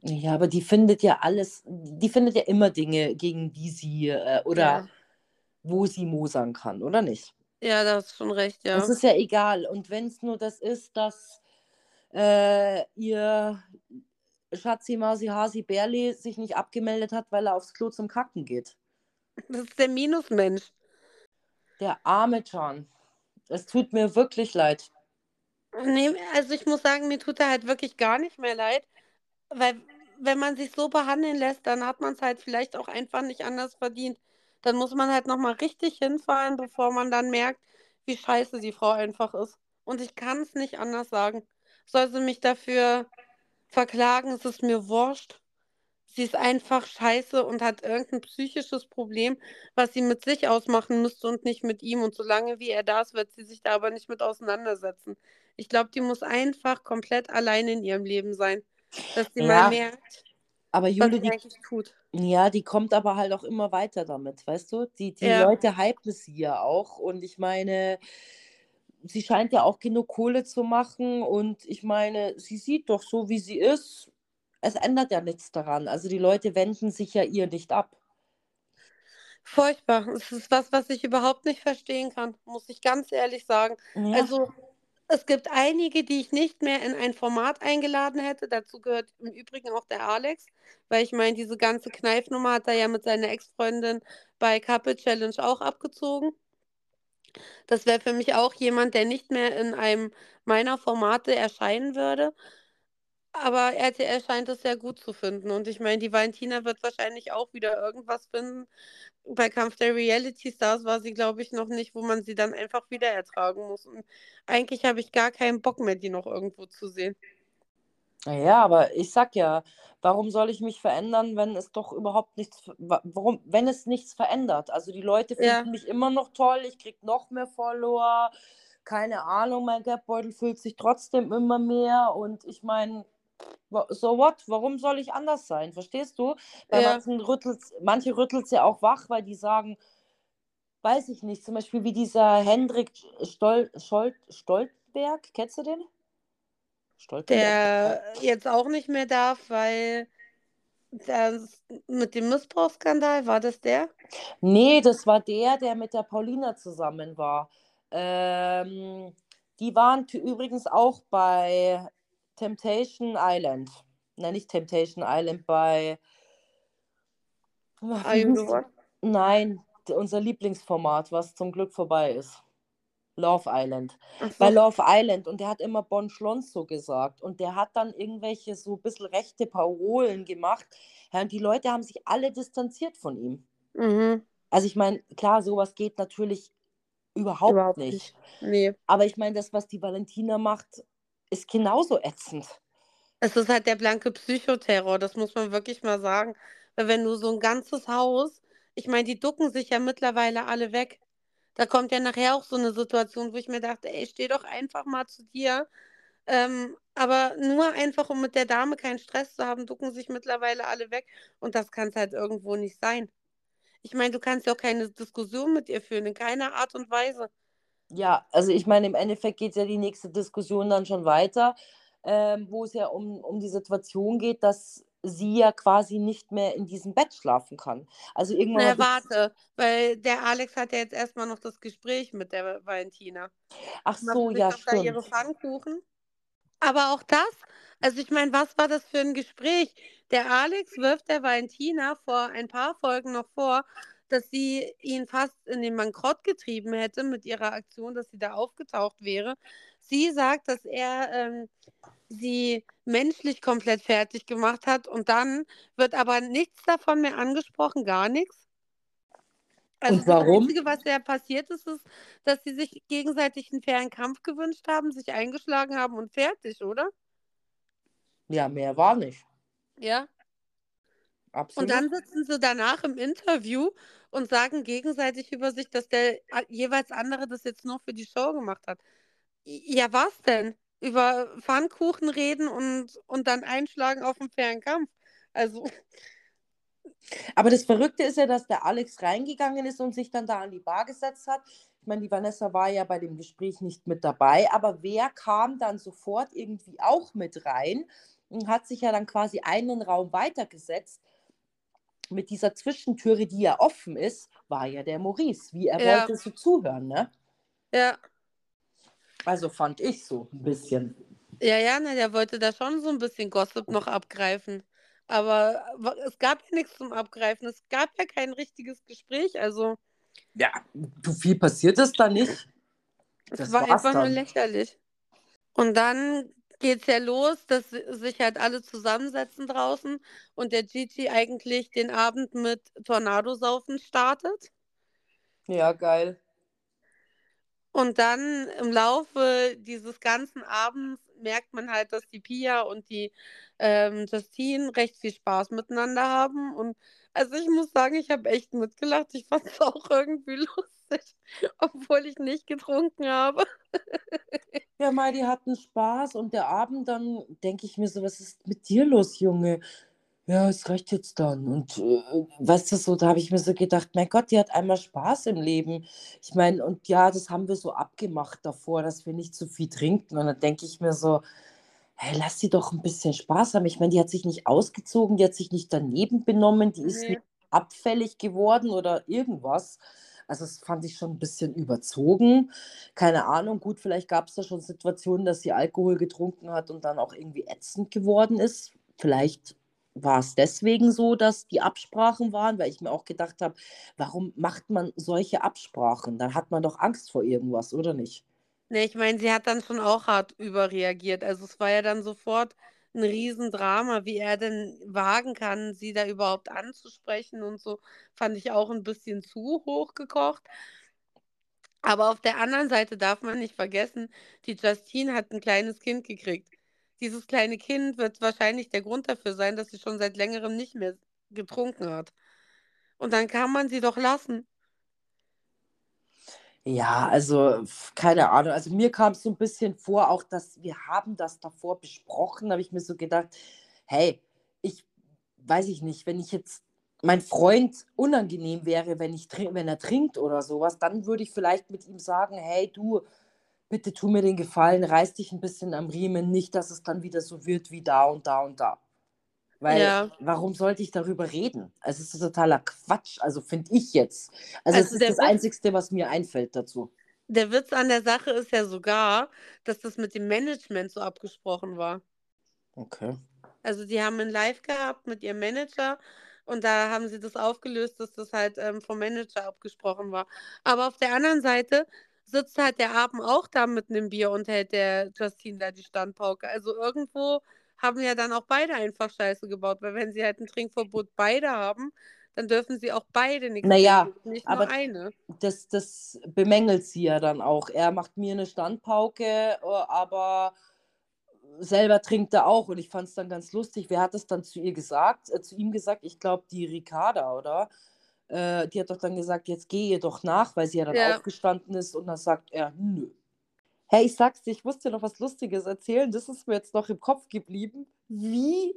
ja, aber die findet ja alles, die findet ja immer Dinge, gegen die sie äh, oder Ja, wo sie mosern kann, oder nicht? ja da hast schon recht, ja. Es ist ja egal. Und wenn es nur das ist, dass äh, ihr Schatzi Masi Hasi Berli sich nicht abgemeldet hat, weil er aufs Klo zum Kacken geht. Das ist der Minusmensch. Der arme John. Es tut mir wirklich leid. Nee, also ich muss sagen, mir tut er halt wirklich gar nicht mehr leid, weil wenn man sich so behandeln lässt, dann hat man es halt vielleicht auch einfach nicht anders verdient. Dann muss man halt nochmal richtig hinfallen, bevor man dann merkt, wie scheiße die Frau einfach ist. Und ich kann es nicht anders sagen. Soll sie mich dafür verklagen, es ist mir wurscht. Sie ist einfach scheiße und hat irgendein psychisches Problem, was sie mit sich ausmachen müsste und nicht mit ihm. Und solange wie er da ist, wird sie sich da aber nicht mit auseinandersetzen. Ich glaube, die muss einfach komplett allein in ihrem Leben sein. Dass sie Ja, mal merkt, Aber Jule, die, ja, die kommt aber halt auch immer weiter damit, weißt du? Die, die Ja. Leute hypen sie ja auch. Und ich meine, sie scheint ja auch genug Kohle zu machen. Und ich meine, sie sieht doch so, wie sie ist. Es ändert ja nichts daran. Also die Leute wenden sich ja ihr nicht ab. Furchtbar. Es ist was, was ich überhaupt nicht verstehen kann, muss ich ganz ehrlich sagen. Ja. Also, Es gibt einige, die ich nicht mehr in ein Format eingeladen hätte. Dazu gehört im Übrigen auch der Alex, weil ich meine, diese ganze Kneifnummer hat er ja mit seiner Ex-Freundin bei Couple Challenge auch abgezogen. Das wäre für mich auch jemand, der nicht mehr in einem meiner Formate erscheinen würde. Aber RTL scheint es sehr gut zu finden. Und ich meine, die Valentina wird wahrscheinlich auch wieder irgendwas finden. Bei Kampf der Reality Stars war sie, glaube ich, noch nicht, wo man sie dann einfach wieder ertragen muss. Und eigentlich habe ich gar keinen Bock mehr, die noch irgendwo zu sehen. Ja, aber ich sag ja, warum soll ich mich verändern, wenn es doch überhaupt nichts, warum, wenn es nichts verändert? Also die Leute finden Ja. mich immer noch toll, ich krieg noch mehr Follower, keine Ahnung, mein Geldbeutel füllt sich trotzdem immer mehr und ich meine, so what? Warum soll ich anders sein? Verstehst du? Bei Ja. manchen rüttelt's, manche rüttelt ja auch wach, weil die sagen, weiß ich nicht, zum Beispiel wie dieser Hendrik Stol Scholt Stoltenberg, kennst du den? Stoltenberg? Der jetzt auch nicht mehr darf, weil das mit dem Missbrauchsskandal, war das der? Nee, das war der, der mit der Paulina zusammen war. Ähm, die waren übrigens auch bei Temptation Island. Nein, nicht Temptation Island, bei. Nein, unser Lieblingsformat, was zum Glück vorbei ist. Love Island. So. Bei Love Island und der hat immer Bon Schlonzo gesagt und der hat dann irgendwelche so ein bisschen rechte Parolen gemacht. Ja, und die Leute haben sich alle distanziert von ihm. Mhm, Also ich meine, klar, sowas geht natürlich überhaupt, überhaupt nicht. nicht. Nee. Aber ich meine, das, was die Valentina macht, ist genauso ätzend. Es ist halt der blanke Psychoterror, das muss man wirklich mal sagen. Weil wenn du so ein ganzes Haus, ich meine, die ducken sich ja mittlerweile alle weg. Da kommt ja nachher auch so eine Situation, wo ich mir dachte, ey, steh doch einfach mal zu dir. Ähm, aber nur einfach, um mit der Dame keinen Stress zu haben, ducken sich mittlerweile alle weg. Und das kann es halt irgendwo nicht sein. Ich meine, du kannst ja auch keine Diskussion mit ihr führen, in keiner Art und Weise. Ja, also ich meine, im Endeffekt geht ja die nächste Diskussion dann schon weiter, ähm, wo es ja um, um die Situation geht, dass sie ja quasi nicht mehr in diesem Bett schlafen kann. Also irgendwann wird's- warte, weil der Alex hat ja jetzt erstmal noch das Gespräch mit der Valentina. Ach so, ja, doch da ihre stimmt. Pfannkuchen. Aber auch das, also ich meine, was war das für ein Gespräch? Der Alex wirft der Valentina vor ein paar Folgen noch vor, dass sie ihn fast in den Bankrott getrieben hätte mit ihrer Aktion, dass sie da aufgetaucht wäre. Sie sagt, dass er ähm, sie menschlich komplett fertig gemacht hat und dann wird aber nichts davon mehr angesprochen, gar nichts. Also Und warum? das Einzige, was ja passiert ist, ist, dass sie sich gegenseitig einen fairen Kampf gewünscht haben, sich eingeschlagen haben und fertig, oder? Ja, mehr war nicht. Ja. Absolut. Und dann sitzen sie danach im Interview und sagen gegenseitig über sich, dass der a- jeweils andere das jetzt nur für die Show gemacht hat. Ja, was denn? Über Pfannkuchen reden und, und dann einschlagen auf einen fairen Kampf. Also, [LAUGHS] Aber das Verrückte ist ja, dass der Alex reingegangen ist und sich dann da an die Bar gesetzt hat. Ich meine, die Vanessa war ja bei dem Gespräch nicht mit dabei, aber wer kam dann sofort irgendwie auch mit rein und hat sich ja dann quasi einen Raum weitergesetzt. Mit dieser Zwischentüre, die ja offen ist, war ja der Maurice. Wie er Ja. wollte so zuhören, ne? ja. Also fand ich so ein bisschen. Ja, ja, ne, der wollte da schon so ein bisschen Gossip noch abgreifen. Aber es gab ja nichts zum Abgreifen. Es gab ja kein richtiges Gespräch. Also, Ja, du viel passiert ist da nicht. es Das war war's einfach nur dann. lächerlich. Und dann geht's ja los, dass si- sich halt alle zusammensetzen draußen und der Gigi eigentlich den Abend mit Tornadosaufen startet. Ja, geil. Und dann im Laufe dieses ganzen Abends merkt man halt, dass die Pia und die ähm, Justine recht viel Spaß miteinander haben. Und also ich muss sagen, ich habe echt mitgelacht. Ich fand es [LAUGHS] auch irgendwie lustig, obwohl ich nicht getrunken habe. [LAUGHS] Ja, mal, die hatten Spaß und der Abend dann denke ich mir so, was ist mit dir los, Junge? Ja, es reicht jetzt dann. Und äh, weißt du, so, da habe ich mir so gedacht, mein Gott, die hat einmal Spaß im Leben. Ich meine, und ja, das haben wir so abgemacht davor, dass wir nicht zu viel trinken. Und dann denke ich mir so, hey, lass sie doch ein bisschen Spaß haben. Ich meine, die hat sich nicht ausgezogen, die hat sich nicht daneben benommen, die ist Nee. nicht abfällig geworden oder irgendwas. Also das fand ich schon ein bisschen überzogen. Keine Ahnung, gut, vielleicht gab es da schon Situationen, dass sie Alkohol getrunken hat und dann auch irgendwie ätzend geworden ist. Vielleicht war es deswegen so, dass die Absprachen waren, weil ich mir auch gedacht habe, warum macht man solche Absprachen? Dann hat man doch Angst vor irgendwas, oder nicht? Ne, ich meine, sie hat dann schon auch hart überreagiert. Also es war ja dann sofort ein Riesendrama, wie er denn wagen kann, sie da überhaupt anzusprechen und so, fand ich auch ein bisschen zu hoch gekocht. Aber auf der anderen Seite darf man nicht vergessen, die Justine hat ein kleines Kind gekriegt. Dieses kleine Kind wird wahrscheinlich der Grund dafür sein, dass sie schon seit Längerem nicht mehr getrunken hat. Und dann kann man sie doch lassen. Ja, also keine Ahnung. Also mir kam es so ein bisschen vor, auch dass wir haben das davor besprochen, habe ich mir so gedacht, hey, ich weiß ich nicht, wenn ich jetzt mein Freund unangenehm wäre, wenn ich wenn er trinkt oder sowas, dann würde ich vielleicht mit ihm sagen, hey du, bitte tu mir den Gefallen, reiß dich ein bisschen am Riemen, nicht, dass es dann wieder so wird wie da und da und da. Weil, Ja. warum sollte ich darüber reden? Also, es ist totaler Quatsch, also finde ich jetzt. Also, es Also ist der das Witz Einzigste, was mir einfällt dazu. der Witz an der Sache ist ja sogar, dass das mit dem Management so abgesprochen war. Okay. Also die haben ein Live gehabt mit ihrem Manager und da haben sie das aufgelöst, dass das halt ähm, vom Manager abgesprochen war. Aber auf der anderen Seite sitzt halt der Abend auch da mit einem Bier und hält der Justine da die Standpauke. Also irgendwo haben ja dann auch beide einfach Scheiße gebaut, weil wenn sie halt ein Trinkverbot beide haben, dann dürfen sie auch beide nichts Naja, trinken, nicht nur aber eine. das, das bemängelt sie ja dann auch. Er macht mir eine Standpauke, äh, aber selber trinkt er auch. Und ich fand es dann ganz lustig. Wer hat es dann zu ihr gesagt? Äh, zu ihm gesagt, ich glaube, die Ricarda, oder? Äh, die hat doch dann gesagt, jetzt geh ihr doch nach, weil sie ja dann Ja. aufgestanden ist. Und dann sagt er, nö. Hey, ich sag's dir, ich muss dir noch was Lustiges erzählen. Das ist mir jetzt noch im Kopf geblieben, wie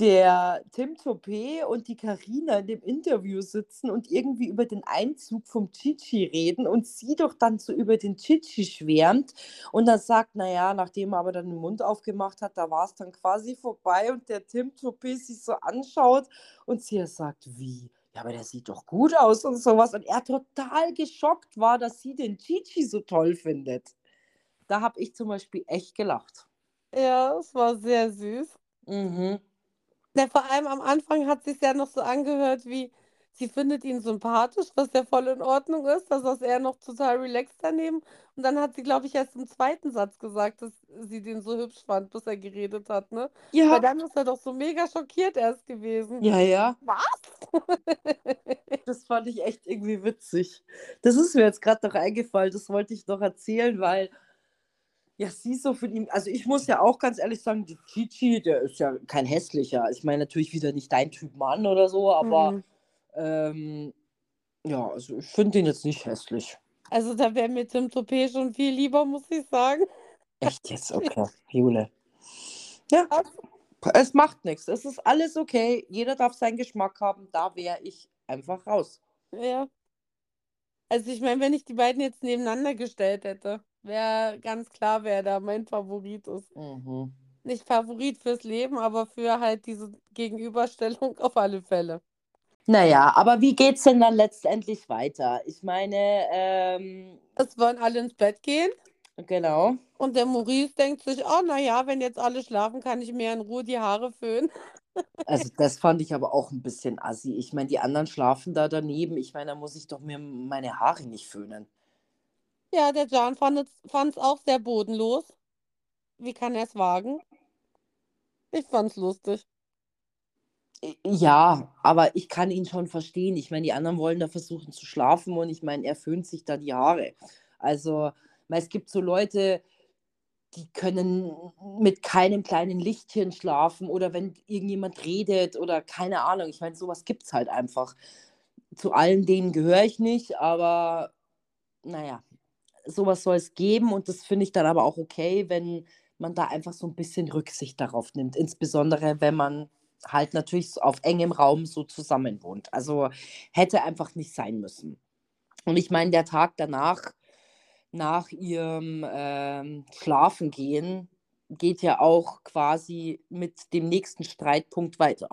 der Tim Toupé und die Karina in dem Interview sitzen und irgendwie über den Einzug vom Chichi reden und sie doch dann so über den Chichi schwärmt und dann sagt, naja, nachdem er aber dann den Mund aufgemacht hat, da war es dann quasi vorbei und der Tim Toupé sich so anschaut und sie sagt, wie? Ja, aber der sieht doch gut aus und sowas. Und er total geschockt war, dass sie den Chichi so toll findet. Da habe ich zum Beispiel echt gelacht. Ja, es war sehr süß. Mhm. Na, vor allem am Anfang hat sich's ja noch so angehört wie, sie findet ihn sympathisch, was ja voll in Ordnung ist. Da saß er noch total relaxed daneben. Und dann hat sie, glaube ich, erst im zweiten Satz gesagt, dass sie den so hübsch fand, bis er geredet hat, ne? Weil Ja, dann ist er doch so mega schockiert erst gewesen. ja, ja. Was? [LAUGHS] Das fand ich echt irgendwie witzig. Das ist mir jetzt gerade noch eingefallen, das wollte ich noch erzählen, weil ja, sie so für ihn, also ich muss ja auch ganz ehrlich sagen, der Chichi, der ist ja kein hässlicher. Ich meine natürlich wieder nicht dein Typ Mann oder so, aber Mhm. Ähm, ja, also ich finde den jetzt nicht hässlich. Also da wäre mir Tim Toupé schon viel lieber, muss ich sagen. Echt jetzt? Okay, Jule. Ja, Was? es macht nichts. Es ist alles okay. Jeder darf seinen Geschmack haben. Da wäre ich einfach raus. Ja. Also ich meine, wenn ich die beiden jetzt nebeneinander gestellt hätte, wäre ganz klar, wer da mein Favorit ist. Mhm. Nicht Favorit fürs Leben, aber für halt diese Gegenüberstellung [LAUGHS] auf alle Fälle. Naja, aber wie geht's denn dann letztendlich weiter? Ich meine, ähm, Es wollen alle ins Bett gehen genau. und der Maurice denkt sich, oh naja, wenn jetzt alle schlafen, kann ich mir in Ruhe die Haare föhnen. [LAUGHS] Also das fand ich aber auch ein bisschen assi. Ich meine, die anderen schlafen da daneben. Ich meine, da muss ich doch mir meine Haare nicht föhnen. Ja, der Jan fand es auch sehr bodenlos. Wie kann er es wagen? Ich fand's lustig. Ja, aber ich kann ihn schon verstehen. Ich meine, die anderen wollen da versuchen zu schlafen und ich meine, er föhnt sich da die Haare. Also, es gibt so Leute, die können mit keinem kleinen Lichtchen schlafen oder wenn irgendjemand redet oder keine Ahnung. Ich meine, sowas gibt es halt einfach. Zu allen denen gehöre ich nicht, aber naja, sowas soll es geben und das finde ich dann aber auch okay, wenn man da einfach so ein bisschen Rücksicht darauf nimmt, insbesondere wenn man halt natürlich auf engem Raum so zusammen wohnt. Also hätte einfach nicht sein müssen. Und ich meine, der Tag danach, nach ihrem ähm, Schlafengehen, geht ja auch quasi mit dem nächsten Streitpunkt weiter.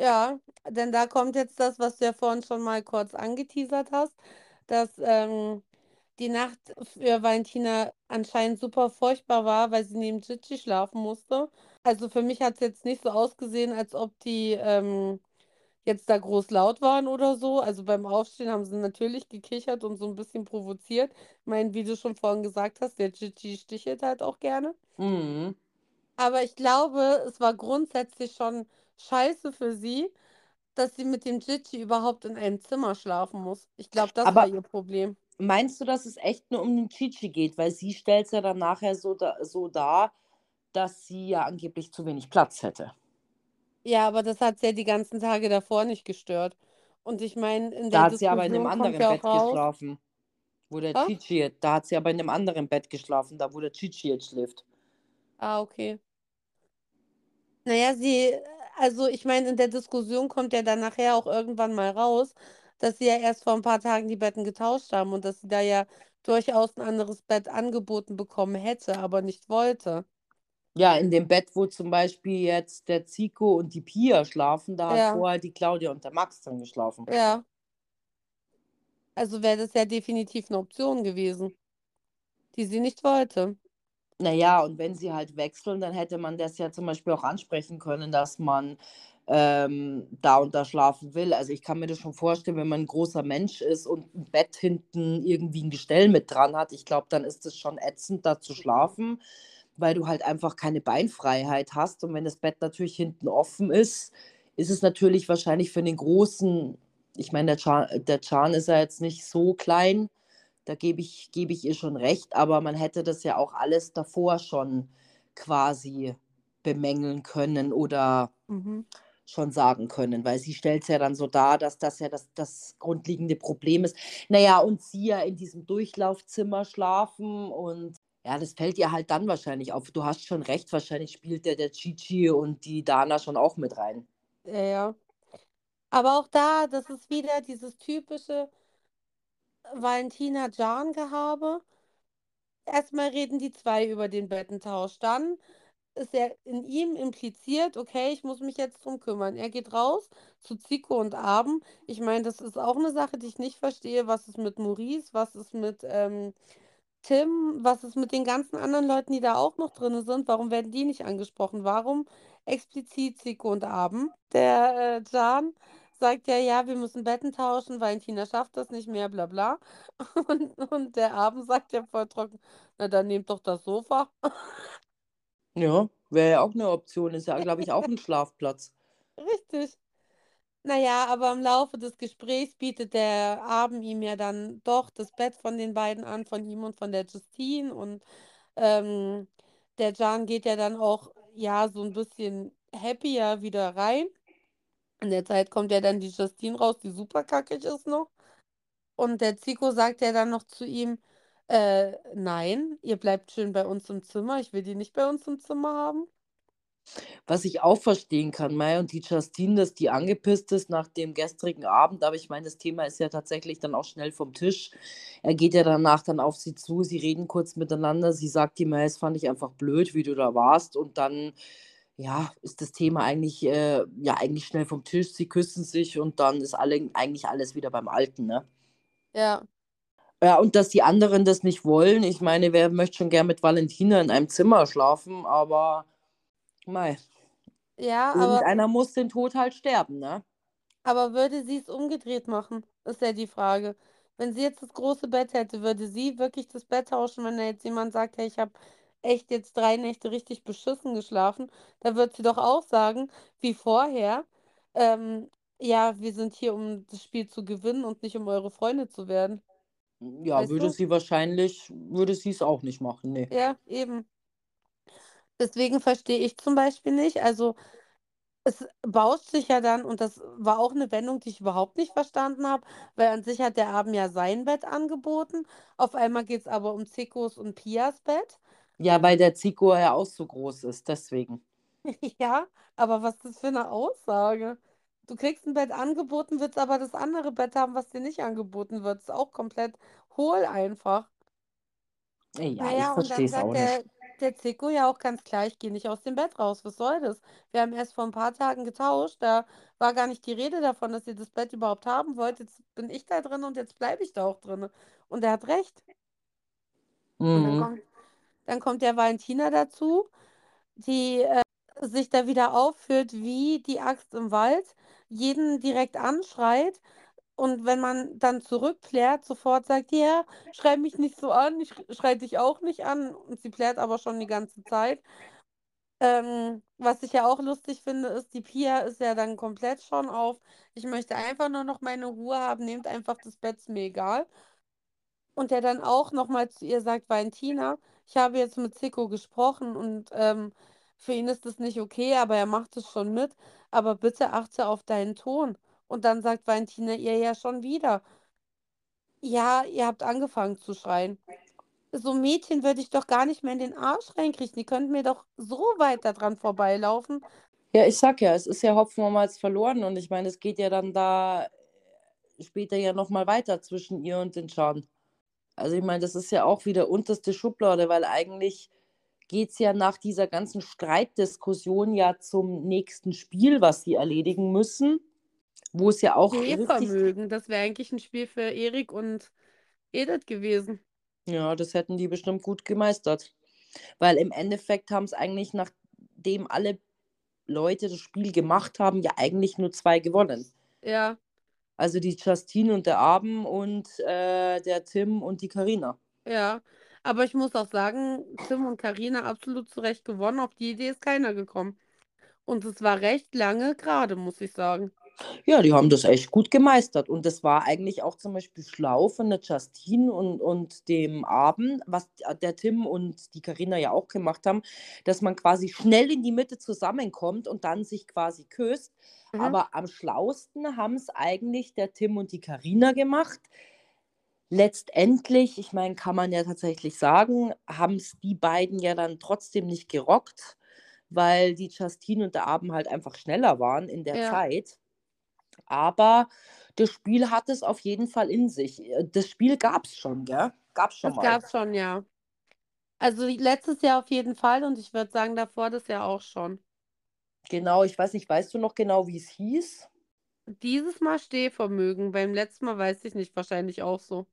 Ja, denn da kommt jetzt das, was du ja vorhin schon mal kurz angeteasert hast, dass ähm, die Nacht für Valentina anscheinend super furchtbar war, weil sie neben Gigi schlafen musste. Also für mich hat es jetzt nicht so ausgesehen, als ob die ähm, jetzt da groß laut waren oder so. Also beim Aufstehen haben sie natürlich gekichert und so ein bisschen provoziert. Ich meine, wie du schon vorhin gesagt hast, der Gigi stichelt halt auch gerne. Mhm. Aber ich glaube, es war grundsätzlich schon scheiße für sie, dass sie mit dem Gigi überhaupt in einem Zimmer schlafen muss. Ich glaube, das war Aber ihr Problem. meinst du, dass es echt nur um den Chichi geht? Weil sie stellt es ja dann nachher so, da, so dar, dass sie ja angeblich zu wenig Platz hätte. Ja, aber das hat sie ja die ganzen Tage davor nicht gestört. Und ich meine, in Da der hat sie aber in einem anderen Bett raus. geschlafen. Wo der Ha? Chichi, da hat sie aber in einem anderen Bett geschlafen, da wo der Chichi jetzt schläft. Ah, okay. Naja, sie, also ich meine, in der Diskussion kommt ja dann nachher auch irgendwann mal raus, dass sie ja erst vor ein paar Tagen die Betten getauscht haben und dass sie da ja durchaus ein anderes Bett angeboten bekommen hätte, aber nicht wollte. Ja, in dem Bett, wo zum Beispiel jetzt der Zico und die Pia schlafen, da hat Ja, vorher die Claudia und der Max drin geschlafen. ja. Also wäre das ja definitiv eine Option gewesen, die sie nicht wollte. Naja, und wenn sie halt wechseln, dann hätte man das ja zum Beispiel auch ansprechen können, dass man ähm, da und da schlafen will. Also ich kann mir das schon vorstellen, wenn man ein großer Mensch ist und ein Bett hinten irgendwie ein Gestell mit dran hat, ich glaube, dann ist es schon ätzend, da zu schlafen, weil du halt einfach keine Beinfreiheit hast. Und wenn das Bett natürlich hinten offen ist, ist es natürlich wahrscheinlich für den Großen, ich meine, der Can, der Can ist ja jetzt nicht so klein, da gebe ich, gebe ich ihr schon recht, aber man hätte das ja auch alles davor schon quasi bemängeln können oder Mhm. schon sagen können, weil sie stellt es ja dann so dar, dass das ja das, das grundlegende Problem ist. Naja, und sie ja in diesem Durchlaufzimmer schlafen und ja, das fällt ihr halt dann wahrscheinlich auf. Du hast schon recht, wahrscheinlich spielt der, der Chichi und die Dana schon auch mit rein. Ja, ja. Aber auch da, das ist wieder dieses typische Valentina-Jan-Gehabe. Erstmal reden die zwei über den Bettentausch. Dann ist er in ihm impliziert, okay, ich muss mich jetzt drum kümmern. Er geht raus zu Zico und Abend. Ich meine, das ist auch eine Sache, die ich nicht verstehe. Was ist mit Maurice? Was ist mit ähm, Tim? Was ist mit den ganzen anderen Leuten, die da auch noch drin sind? Warum werden die nicht angesprochen? Warum explizit Zico und Abend? Der äh, Jan sagt ja, ja, wir müssen Betten tauschen, Valentina schafft das nicht mehr, bla bla. [LAUGHS] Und, und der Abend sagt ja voll trocken, na dann nehmt doch das Sofa. Ja, wäre ja auch eine Option, ist ja, glaube ich, auch ein [LAUGHS] Schlafplatz. Richtig. Naja, aber im Laufe des Gesprächs bietet der Abend ihm ja dann doch das Bett von den beiden an, von ihm und von der Justine. Und ähm, der Jan geht ja dann auch, ja, so ein bisschen happier wieder rein. In der Zeit kommt ja dann die Justine raus, die super kackig ist noch. Und der Zico sagt ja dann noch zu ihm, äh, nein, ihr bleibt schön bei uns im Zimmer. Ich will die nicht bei uns im Zimmer haben. Was ich auch verstehen kann, Mai und die Justine, dass die angepisst ist nach dem gestrigen Abend, aber ich meine, das Thema ist ja tatsächlich dann auch schnell vom Tisch. Er geht ja danach dann auf sie zu, sie reden kurz miteinander, sie sagt ihm, es fand ich einfach blöd, wie du da warst und dann, ja, ist das Thema eigentlich, äh, ja, eigentlich schnell vom Tisch, sie küssen sich und dann ist alle, eigentlich alles wieder beim Alten, ne? Ja, Ja, und dass die anderen das nicht wollen, ich meine, wer möchte schon gern mit Valentina in einem Zimmer schlafen, aber, mei. ja, aber Irgendeiner muss den Tod halt sterben, ne? Aber würde sie es umgedreht machen? Ist ja die Frage. Wenn sie jetzt das große Bett hätte, würde sie wirklich das Bett tauschen, wenn da jetzt jemand sagt, hey, ich habe echt jetzt drei Nächte richtig beschissen geschlafen, da wird sie doch auch sagen, wie vorher, ähm, ja, wir sind hier, um das Spiel zu gewinnen und nicht um eure Freunde zu werden. Ja, Weißt würde du? sie wahrscheinlich, würde sie es auch nicht machen, ne. Ja, eben. Deswegen verstehe ich zum Beispiel nicht. Also, es bauscht sich ja dann, und das war auch eine Wendung, die ich überhaupt nicht verstanden habe, weil an sich hat der Abend ja sein Bett angeboten. Auf einmal geht es aber um Zikos und Pias Bett. Ja, weil der Zico ja auch so groß ist, deswegen. [LAUGHS] Ja, aber was ist das für eine Aussage? Du kriegst ein Bett angeboten, willst aber das andere Bett haben, was dir nicht angeboten wird. Ist auch komplett hohl einfach. Ja, ich Naja, und verstehe dann es auch sagt der, nicht. Der Zico ja auch ganz klar, ich gehe nicht aus dem Bett raus. Was soll das? Wir haben erst vor ein paar Tagen getauscht. Da war gar nicht die Rede davon, dass ihr das Bett überhaupt haben wollt. Jetzt bin ich da drin und jetzt bleibe ich da auch drin. Und er hat recht. Und dann Mhm. kommt, dann kommt der Valentina dazu, die äh, sich da wieder aufführt wie die Axt im Wald, jeden direkt anschreit. Und wenn man dann zurückklärt, sofort sagt, ja, schrei mich nicht so an, ich schrei dich auch nicht an. Und sie plärt aber schon die ganze Zeit. Ähm, was ich ja auch lustig finde, ist, die Pia ist ja dann komplett schon auf, ich möchte einfach nur noch meine Ruhe haben, nehmt einfach das Bett, ist mir egal. Und der dann auch nochmal zu ihr sagt, Valentina, ich habe jetzt mit Zico gesprochen und ähm, für ihn ist das nicht okay, aber er macht es schon mit. Aber bitte achte auf deinen Ton. Und dann sagt Valentina ihr ja schon wieder, ja, ihr habt angefangen zu schreien. So Mädchen würde ich doch gar nicht mehr in den Arsch reinkriegen. Die könnten mir doch so weit daran vorbeilaufen. Ja, ich sag ja, es ist ja Hopfen verloren und ich meine, es geht ja dann da später ja nochmal weiter zwischen ihr und den Chan. Also ich meine, das ist ja auch wieder unterste Schublade, weil eigentlich geht es ja nach dieser ganzen Streitdiskussion ja zum nächsten Spiel, was sie erledigen müssen, wo es ja auch Sehvermögen, das wäre eigentlich ein Spiel für Erik und Edith gewesen. ja, das hätten die bestimmt gut gemeistert. Weil im Endeffekt haben es eigentlich, nachdem alle Leute das Spiel gemacht haben, ja eigentlich nur zwei gewonnen. Ja, Also die Justine und der Abend und äh, der Tim und die Karina. ja. Aber ich muss auch sagen, Tim und Karina absolut zu Recht gewonnen. Auf die Idee ist keiner gekommen. Und es war recht lange gerade, muss ich sagen. Ja, die haben das echt gut gemeistert. Und das war eigentlich auch zum Beispiel schlau von der Justine und, und dem Abend, was der Tim und die Karina ja auch gemacht haben, dass man quasi schnell in die Mitte zusammenkommt und dann sich quasi küsst. Mhm. Aber am schlausten haben es eigentlich der Tim und die Karina gemacht. Letztendlich, ich meine, kann man ja tatsächlich sagen, haben es die beiden ja dann trotzdem nicht gerockt, weil die Justine und der Abend halt einfach schneller waren in der Ja. Zeit. Aber das Spiel hat es auf jeden Fall in sich. Äh, Das Spiel gab es schon, gell? Gab es schon Das mal. gab es schon, ja. Also letztes Jahr auf jeden Fall und ich würde sagen, davor das Jahr auch schon. Genau, ich weiß nicht, weißt du noch genau, wie es hieß? Dieses Mal Stehvermögen, beim letzten Mal weiß ich nicht, wahrscheinlich auch so.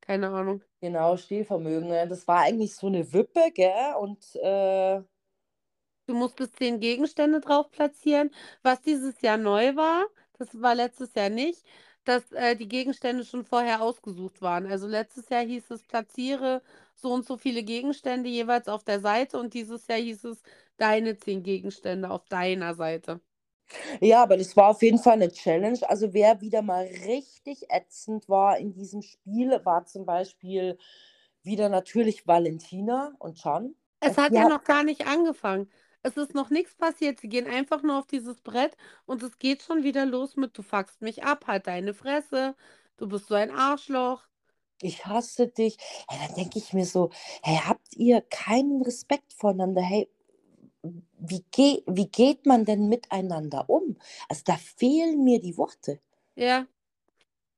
Keine Ahnung. Genau, Stehvermögen. ne? Das war eigentlich so eine Wippe, gell? Und äh, Du musstest zehn Gegenstände drauf platzieren. Was dieses Jahr neu war, das war letztes Jahr nicht, dass äh, die Gegenstände schon vorher ausgesucht waren. Also letztes Jahr hieß es, platziere so und so viele Gegenstände jeweils auf der Seite und dieses Jahr hieß es, deine zehn Gegenstände auf deiner Seite. ja, aber das war auf jeden Fall eine Challenge. Also wer wieder mal richtig ätzend war in diesem Spiel, war zum Beispiel wieder natürlich Valentina und Can. Es Also hat ja hat- noch gar nicht angefangen. Es ist noch nichts passiert. Sie gehen einfach nur auf dieses Brett und es geht schon wieder los mit, du fuckst mich ab, halt deine Fresse, du bist so ein Arschloch. ich hasse dich. Hey, dann denke ich mir so, hey, habt ihr keinen Respekt voneinander? Hey, wie, ge wie geht man denn miteinander um? Also da fehlen mir die Worte. Ja.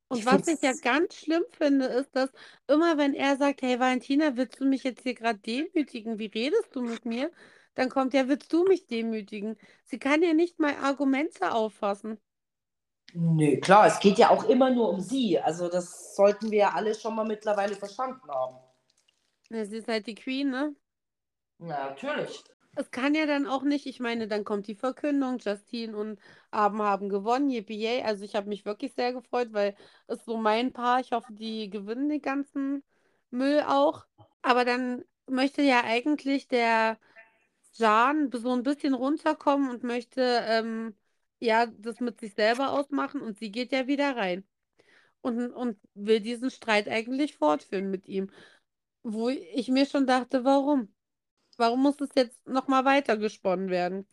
Und Ich was ich ja ganz schlimm finde, ist, dass immer wenn er sagt, hey Valentina, willst du mich jetzt hier gerade demütigen? Wie redest du mit mir? Dann kommt ja, willst du mich demütigen? Sie kann ja nicht mal Argumente auffassen. Nö, klar, es geht ja auch immer nur um sie. Also das sollten wir ja alle schon mal mittlerweile verstanden haben. Ja, sie ist halt die Queen, ne? Na, natürlich. Es kann ja dann auch nicht, ich meine, dann kommt die Verkündung, Justine und Abend haben gewonnen, yippie yay. Also ich habe mich wirklich sehr gefreut, weil es so mein Paar, ich hoffe, die gewinnen den ganzen Müll auch. Aber dann möchte ja eigentlich der Jan so ein bisschen runterkommen und möchte ähm, ja das mit sich selber ausmachen und sie geht ja wieder rein und, und will diesen Streit eigentlich fortführen mit ihm. Wo ich mir schon dachte, warum? Warum muss es jetzt nochmal weitergesponnen werden?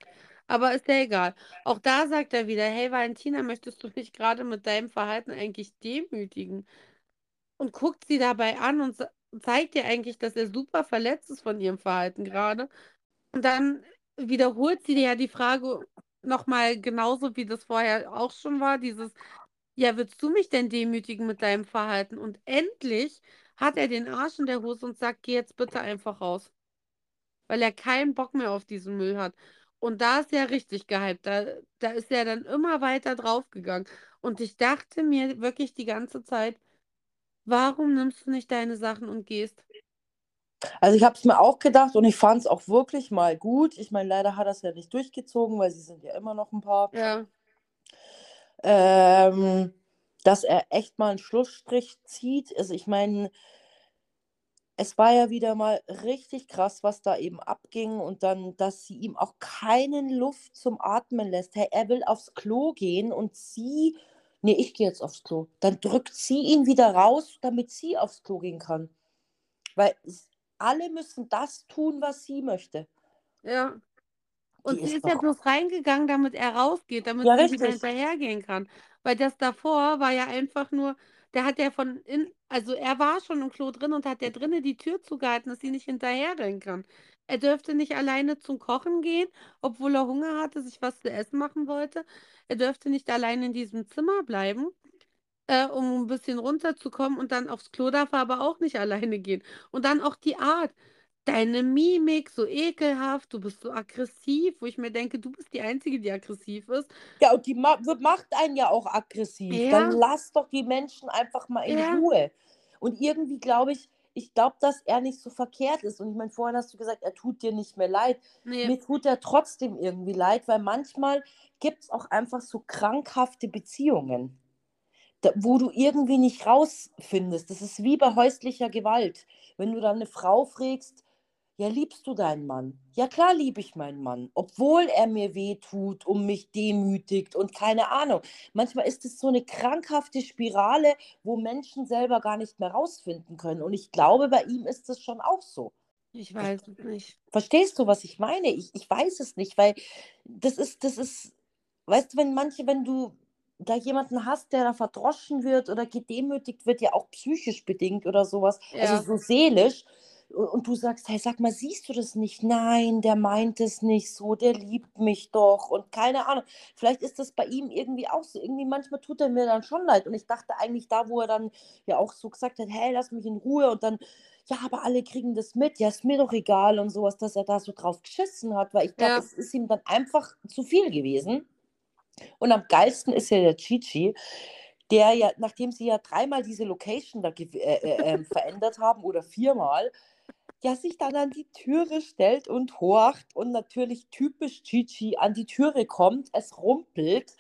Aber ist ja egal. Auch da sagt er wieder, hey Valentina, möchtest du mich gerade mit deinem Verhalten eigentlich demütigen? Und guckt sie dabei an und ze- zeigt ihr eigentlich, dass er super verletzt ist von ihrem Verhalten gerade. Und dann wiederholt sie ja die Frage nochmal genauso, wie das vorher auch schon war, dieses, ja, willst du mich denn demütigen mit deinem Verhalten? Und endlich hat er den Arsch in der Hose und sagt, geh jetzt bitte einfach raus. weil er keinen Bock mehr auf diesen Müll hat. Und da ist er richtig gehypt. Da, da ist er dann immer weiter draufgegangen. Und ich dachte mir wirklich die ganze Zeit, warum nimmst du nicht deine Sachen und gehst? Also ich habe es mir auch gedacht und ich fand es auch wirklich mal gut. Ich meine, leider hat er es ja nicht durchgezogen, weil sie sind ja immer noch ein paar. Ja. Ähm, dass er echt mal einen Schlussstrich zieht. Also ich meine, es war ja wieder mal richtig krass, was da eben abging und dann, dass sie ihm auch keinen Luft zum Atmen lässt. Hey, er will aufs Klo gehen und sie, nee, ich gehe jetzt aufs Klo. Dann drückt sie ihn wieder raus, damit sie aufs Klo gehen kann. Weil alle müssen das tun, was sie möchte. Ja. Und Die sie ist ist ja bloß reingegangen, damit er rausgeht, damit Ja, sie hinterhergehen kann. Weil das davor war ja einfach nur, der hat ja von in, also er war schon im Klo drin und hat der drinnen die Tür zugehalten, dass sie nicht hinterherrennen kann. Er dürfte nicht alleine zum Kochen gehen, obwohl er Hunger hatte, sich was zu essen machen wollte. Er dürfte nicht allein in diesem Zimmer bleiben, äh, um ein bisschen runterzukommen und dann aufs Klo darf er aber auch nicht alleine gehen. Und dann auch die Art. Deine Mimik so ekelhaft, du bist so aggressiv, wo ich mir denke, du bist die Einzige, die aggressiv ist. Ja, und die ma macht einen ja auch aggressiv. Ja. Dann lass doch die Menschen einfach mal in Ja. Ruhe. Und irgendwie glaube ich, ich glaube, dass er nicht so verkehrt ist. Und ich meine, vorhin hast du gesagt, er tut dir nicht mehr leid. Nee, Mir tut er trotzdem irgendwie leid, weil manchmal gibt es auch einfach so krankhafte Beziehungen, da, wo du irgendwie nicht rausfindest. Das ist wie bei häuslicher Gewalt. Wenn du dann eine Frau fragst, ja, liebst du deinen Mann? Ja, klar liebe ich meinen Mann, obwohl er mir weh tut und mich demütigt und keine Ahnung. Manchmal ist es so eine krankhafte Spirale, wo Menschen selber gar nicht mehr rausfinden können. Und ich glaube, bei ihm ist es schon auch so. ich weiß es nicht. Verstehst du, was ich meine? Ich, ich weiß es nicht, weil das ist, das ist, weißt du, wenn manche, wenn du da jemanden hast, der da verdroschen wird oder gedemütigt wird, ja auch psychisch bedingt oder sowas, Ja. also so seelisch, und, und du sagst, hey, sag mal, siehst du das nicht? Nein, der meint es nicht so, der liebt mich doch und keine Ahnung. Vielleicht ist das bei ihm irgendwie auch so. Irgendwie manchmal tut er mir dann schon leid. Und ich dachte eigentlich da, wo er dann ja auch so gesagt hat, hey, lass mich in Ruhe und dann ja, aber alle kriegen das mit, ja, ist mir doch egal und sowas, dass er da so drauf geschissen hat, weil ich glaube, Ja. es ist ihm dann einfach zu viel gewesen. Und am geilsten ist ja der Chichi, der ja, nachdem sie ja dreimal diese Location da äh, äh, ähm, [LAUGHS] verändert haben oder viermal, ja, sich dann an die Türe stellt und horcht und natürlich typisch Chichi an die Türe kommt, es rumpelt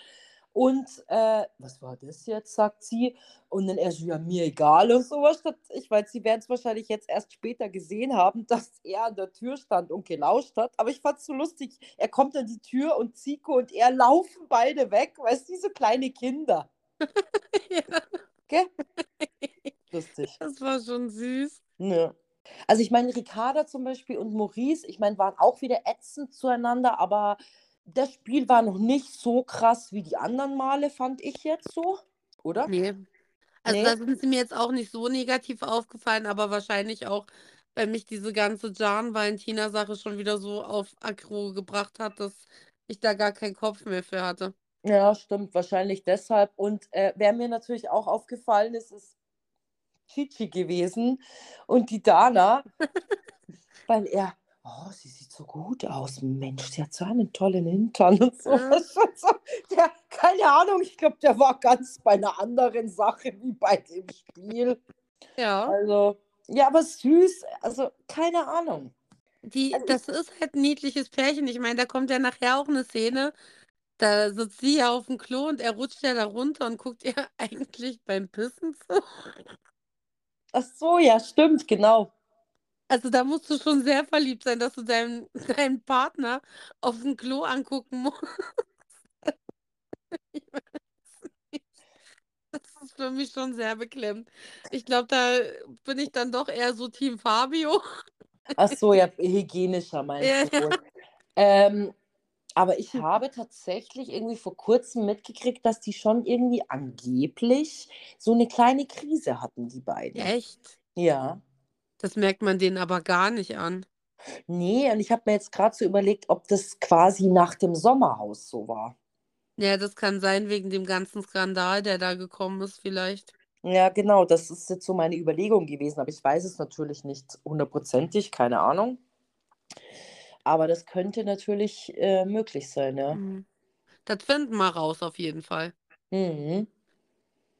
und äh, was war das jetzt, sagt sie. Und dann er so, ja, mir egal und sowas. Ich weiß, sie werden es wahrscheinlich jetzt erst später gesehen haben, [LAUGHS] dass er an der Tür stand und gelauscht hat. Aber ich fand es so lustig. Er kommt an die Tür und Zico und er laufen beide weg, weißt du, wie so kleine Kinder. [LAUGHS] Ja, Gell? [LAUGHS] Lustig. das war schon süß. Ja. Also ich meine, Ricarda zum Beispiel und Maurice, ich meine, waren auch wieder ätzend zueinander, aber das Spiel war noch nicht so krass wie die anderen Male, fand ich jetzt so, oder? Nee. Also Nee. da sind sie mir jetzt auch nicht so negativ aufgefallen, aber wahrscheinlich auch, weil mich diese ganze Jan-Valentina-Sache schon wieder so auf Aggro gebracht hat, dass ich da gar keinen Kopf mehr für hatte. Ja, stimmt, wahrscheinlich deshalb. Und äh, wer mir natürlich auch aufgefallen ist, ist Chichi gewesen und die Dana, [LAUGHS] weil er, oh, sie sieht so gut aus, Mensch, sie hat so einen tollen Hintern und so. Der, keine Ahnung, ich glaube, der war ganz bei einer anderen Sache wie bei dem Spiel. Ja. Also, ja, aber süß, also keine Ahnung. Die, Also das ist halt ein niedliches Pärchen. Ich meine, da kommt ja nachher auch eine Szene, da sitzt sie ja auf dem Klo und er rutscht ja da runter und guckt ihr [LAUGHS] eigentlich beim Pissen zu. Ach so, ja, stimmt, genau. Also da musst du schon sehr verliebt sein, dass du deinen, [LAUGHS] deinen Partner auf dem Klo angucken musst. [LAUGHS] Ich weiß nicht. Das ist für mich schon sehr beklemmt. Ich glaube, da bin ich dann doch eher so Team Fabio. Ach so, ja, [LAUGHS] hygienischer meinst Ja, du. Ähm, aber ich habe tatsächlich irgendwie vor kurzem mitgekriegt, dass die schon irgendwie angeblich so eine kleine Krise hatten, die beiden. Echt? Ja. Das merkt man denen aber gar nicht an. Nee, und ich habe mir jetzt gerade so überlegt, ob das quasi nach dem Sommerhaus so war. Ja, das kann sein wegen dem ganzen Skandal, der da gekommen ist, vielleicht. Ja, genau, das ist jetzt so meine Überlegung gewesen, aber ich weiß es natürlich nicht hundertprozentig, keine Ahnung. Aber das könnte natürlich äh, möglich sein, ja. Mhm. Das finden wir raus auf jeden Fall. Mhm.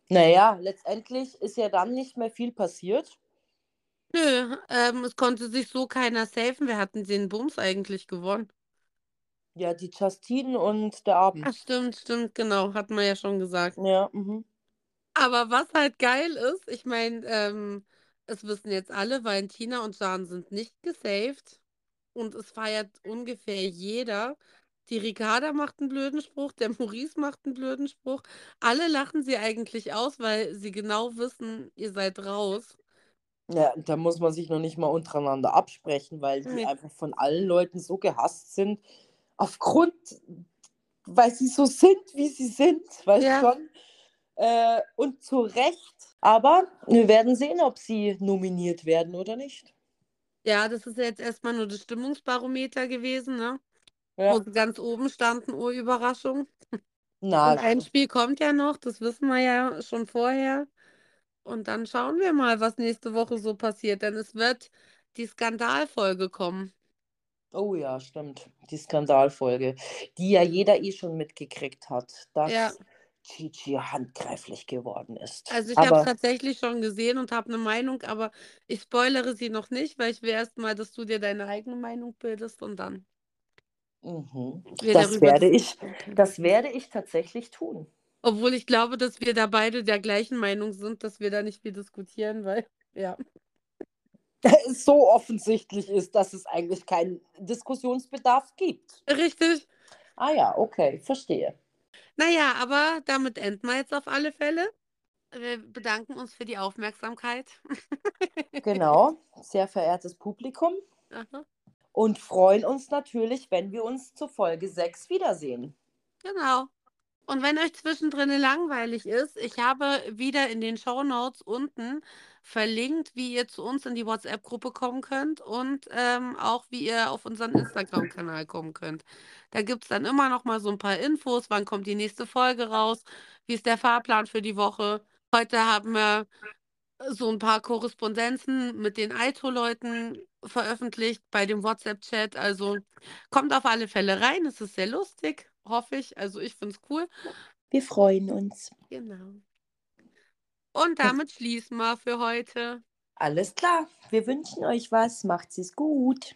Naja, letztendlich ist ja dann nicht mehr viel passiert. Nö, ähm, es konnte sich so keiner safen. Wir hatten den Bums eigentlich gewonnen. Ja, die Justine und der Abend. Ach, stimmt, stimmt, genau. Hatten wir ja schon gesagt. Ja, mhm. Aber was halt geil ist, ich meine, ähm, es wissen jetzt alle, Valentina und Jan sind nicht gesaved. Und es feiert ungefähr jeder. Die Ricarda macht einen blöden Spruch, der Maurice macht einen blöden Spruch. Alle lachen sie eigentlich aus, weil sie genau wissen, ihr seid raus. Ja, da muss man sich noch nicht mal untereinander absprechen, weil die Nee. einfach von allen Leuten so gehasst sind. Aufgrund, weil sie so sind, wie sie sind, weißt Ja. schon. Äh, und zu Recht. Aber wir werden sehen, ob sie nominiert werden oder nicht. Ja, das ist ja jetzt erstmal nur das Stimmungsbarometer gewesen, ne? Ja. Wo sie ganz oben standen, oh Überraschung. Na, Und ein Spiel kommt ja noch, das wissen wir ja schon vorher. Und dann schauen wir mal, was nächste Woche so passiert, denn es wird die Skandalfolge kommen. oh ja, stimmt. Die Skandalfolge, die ja jeder eh schon mitgekriegt hat, dass Ja. Gigi handgreiflich geworden ist. Also ich habe es tatsächlich schon gesehen und habe eine Meinung, aber ich spoilere sie noch nicht, weil ich will erst mal, dass du dir deine eigene Meinung bildest und dann mhm, das werde ich, das werde ich tatsächlich tun. Obwohl ich glaube, dass wir da beide der gleichen Meinung sind, dass wir da nicht viel diskutieren, weil, ja. es [LAUGHS] so offensichtlich ist, dass es eigentlich keinen Diskussionsbedarf gibt. Richtig. Ah ja, okay, verstehe. Naja, aber damit enden wir jetzt auf alle Fälle. Wir bedanken uns für die Aufmerksamkeit. [LAUGHS] Genau, sehr verehrtes Publikum. Aha, Und freuen uns natürlich, wenn wir uns zur Folge 6 wiedersehen. genau. Und wenn euch zwischendrin langweilig ist, ich habe wieder in den Shownotes unten verlinkt, wie ihr zu uns in die WhatsApp-Gruppe kommen könnt und ähm, auch wie ihr auf unseren Instagram-Kanal kommen könnt. Da gibt es dann immer noch mal so ein paar Infos, wann kommt die nächste Folge raus, wie ist der Fahrplan für die Woche. Heute haben wir so ein paar Korrespondenzen mit den Aito-Leuten veröffentlicht bei dem WhatsApp-Chat. Also kommt auf alle Fälle rein. Es ist sehr lustig, hoffe ich. Also ich finde es cool. Wir freuen uns. Genau. Und damit schließen wir für heute. Alles klar, wir wünschen euch was. Macht's es gut.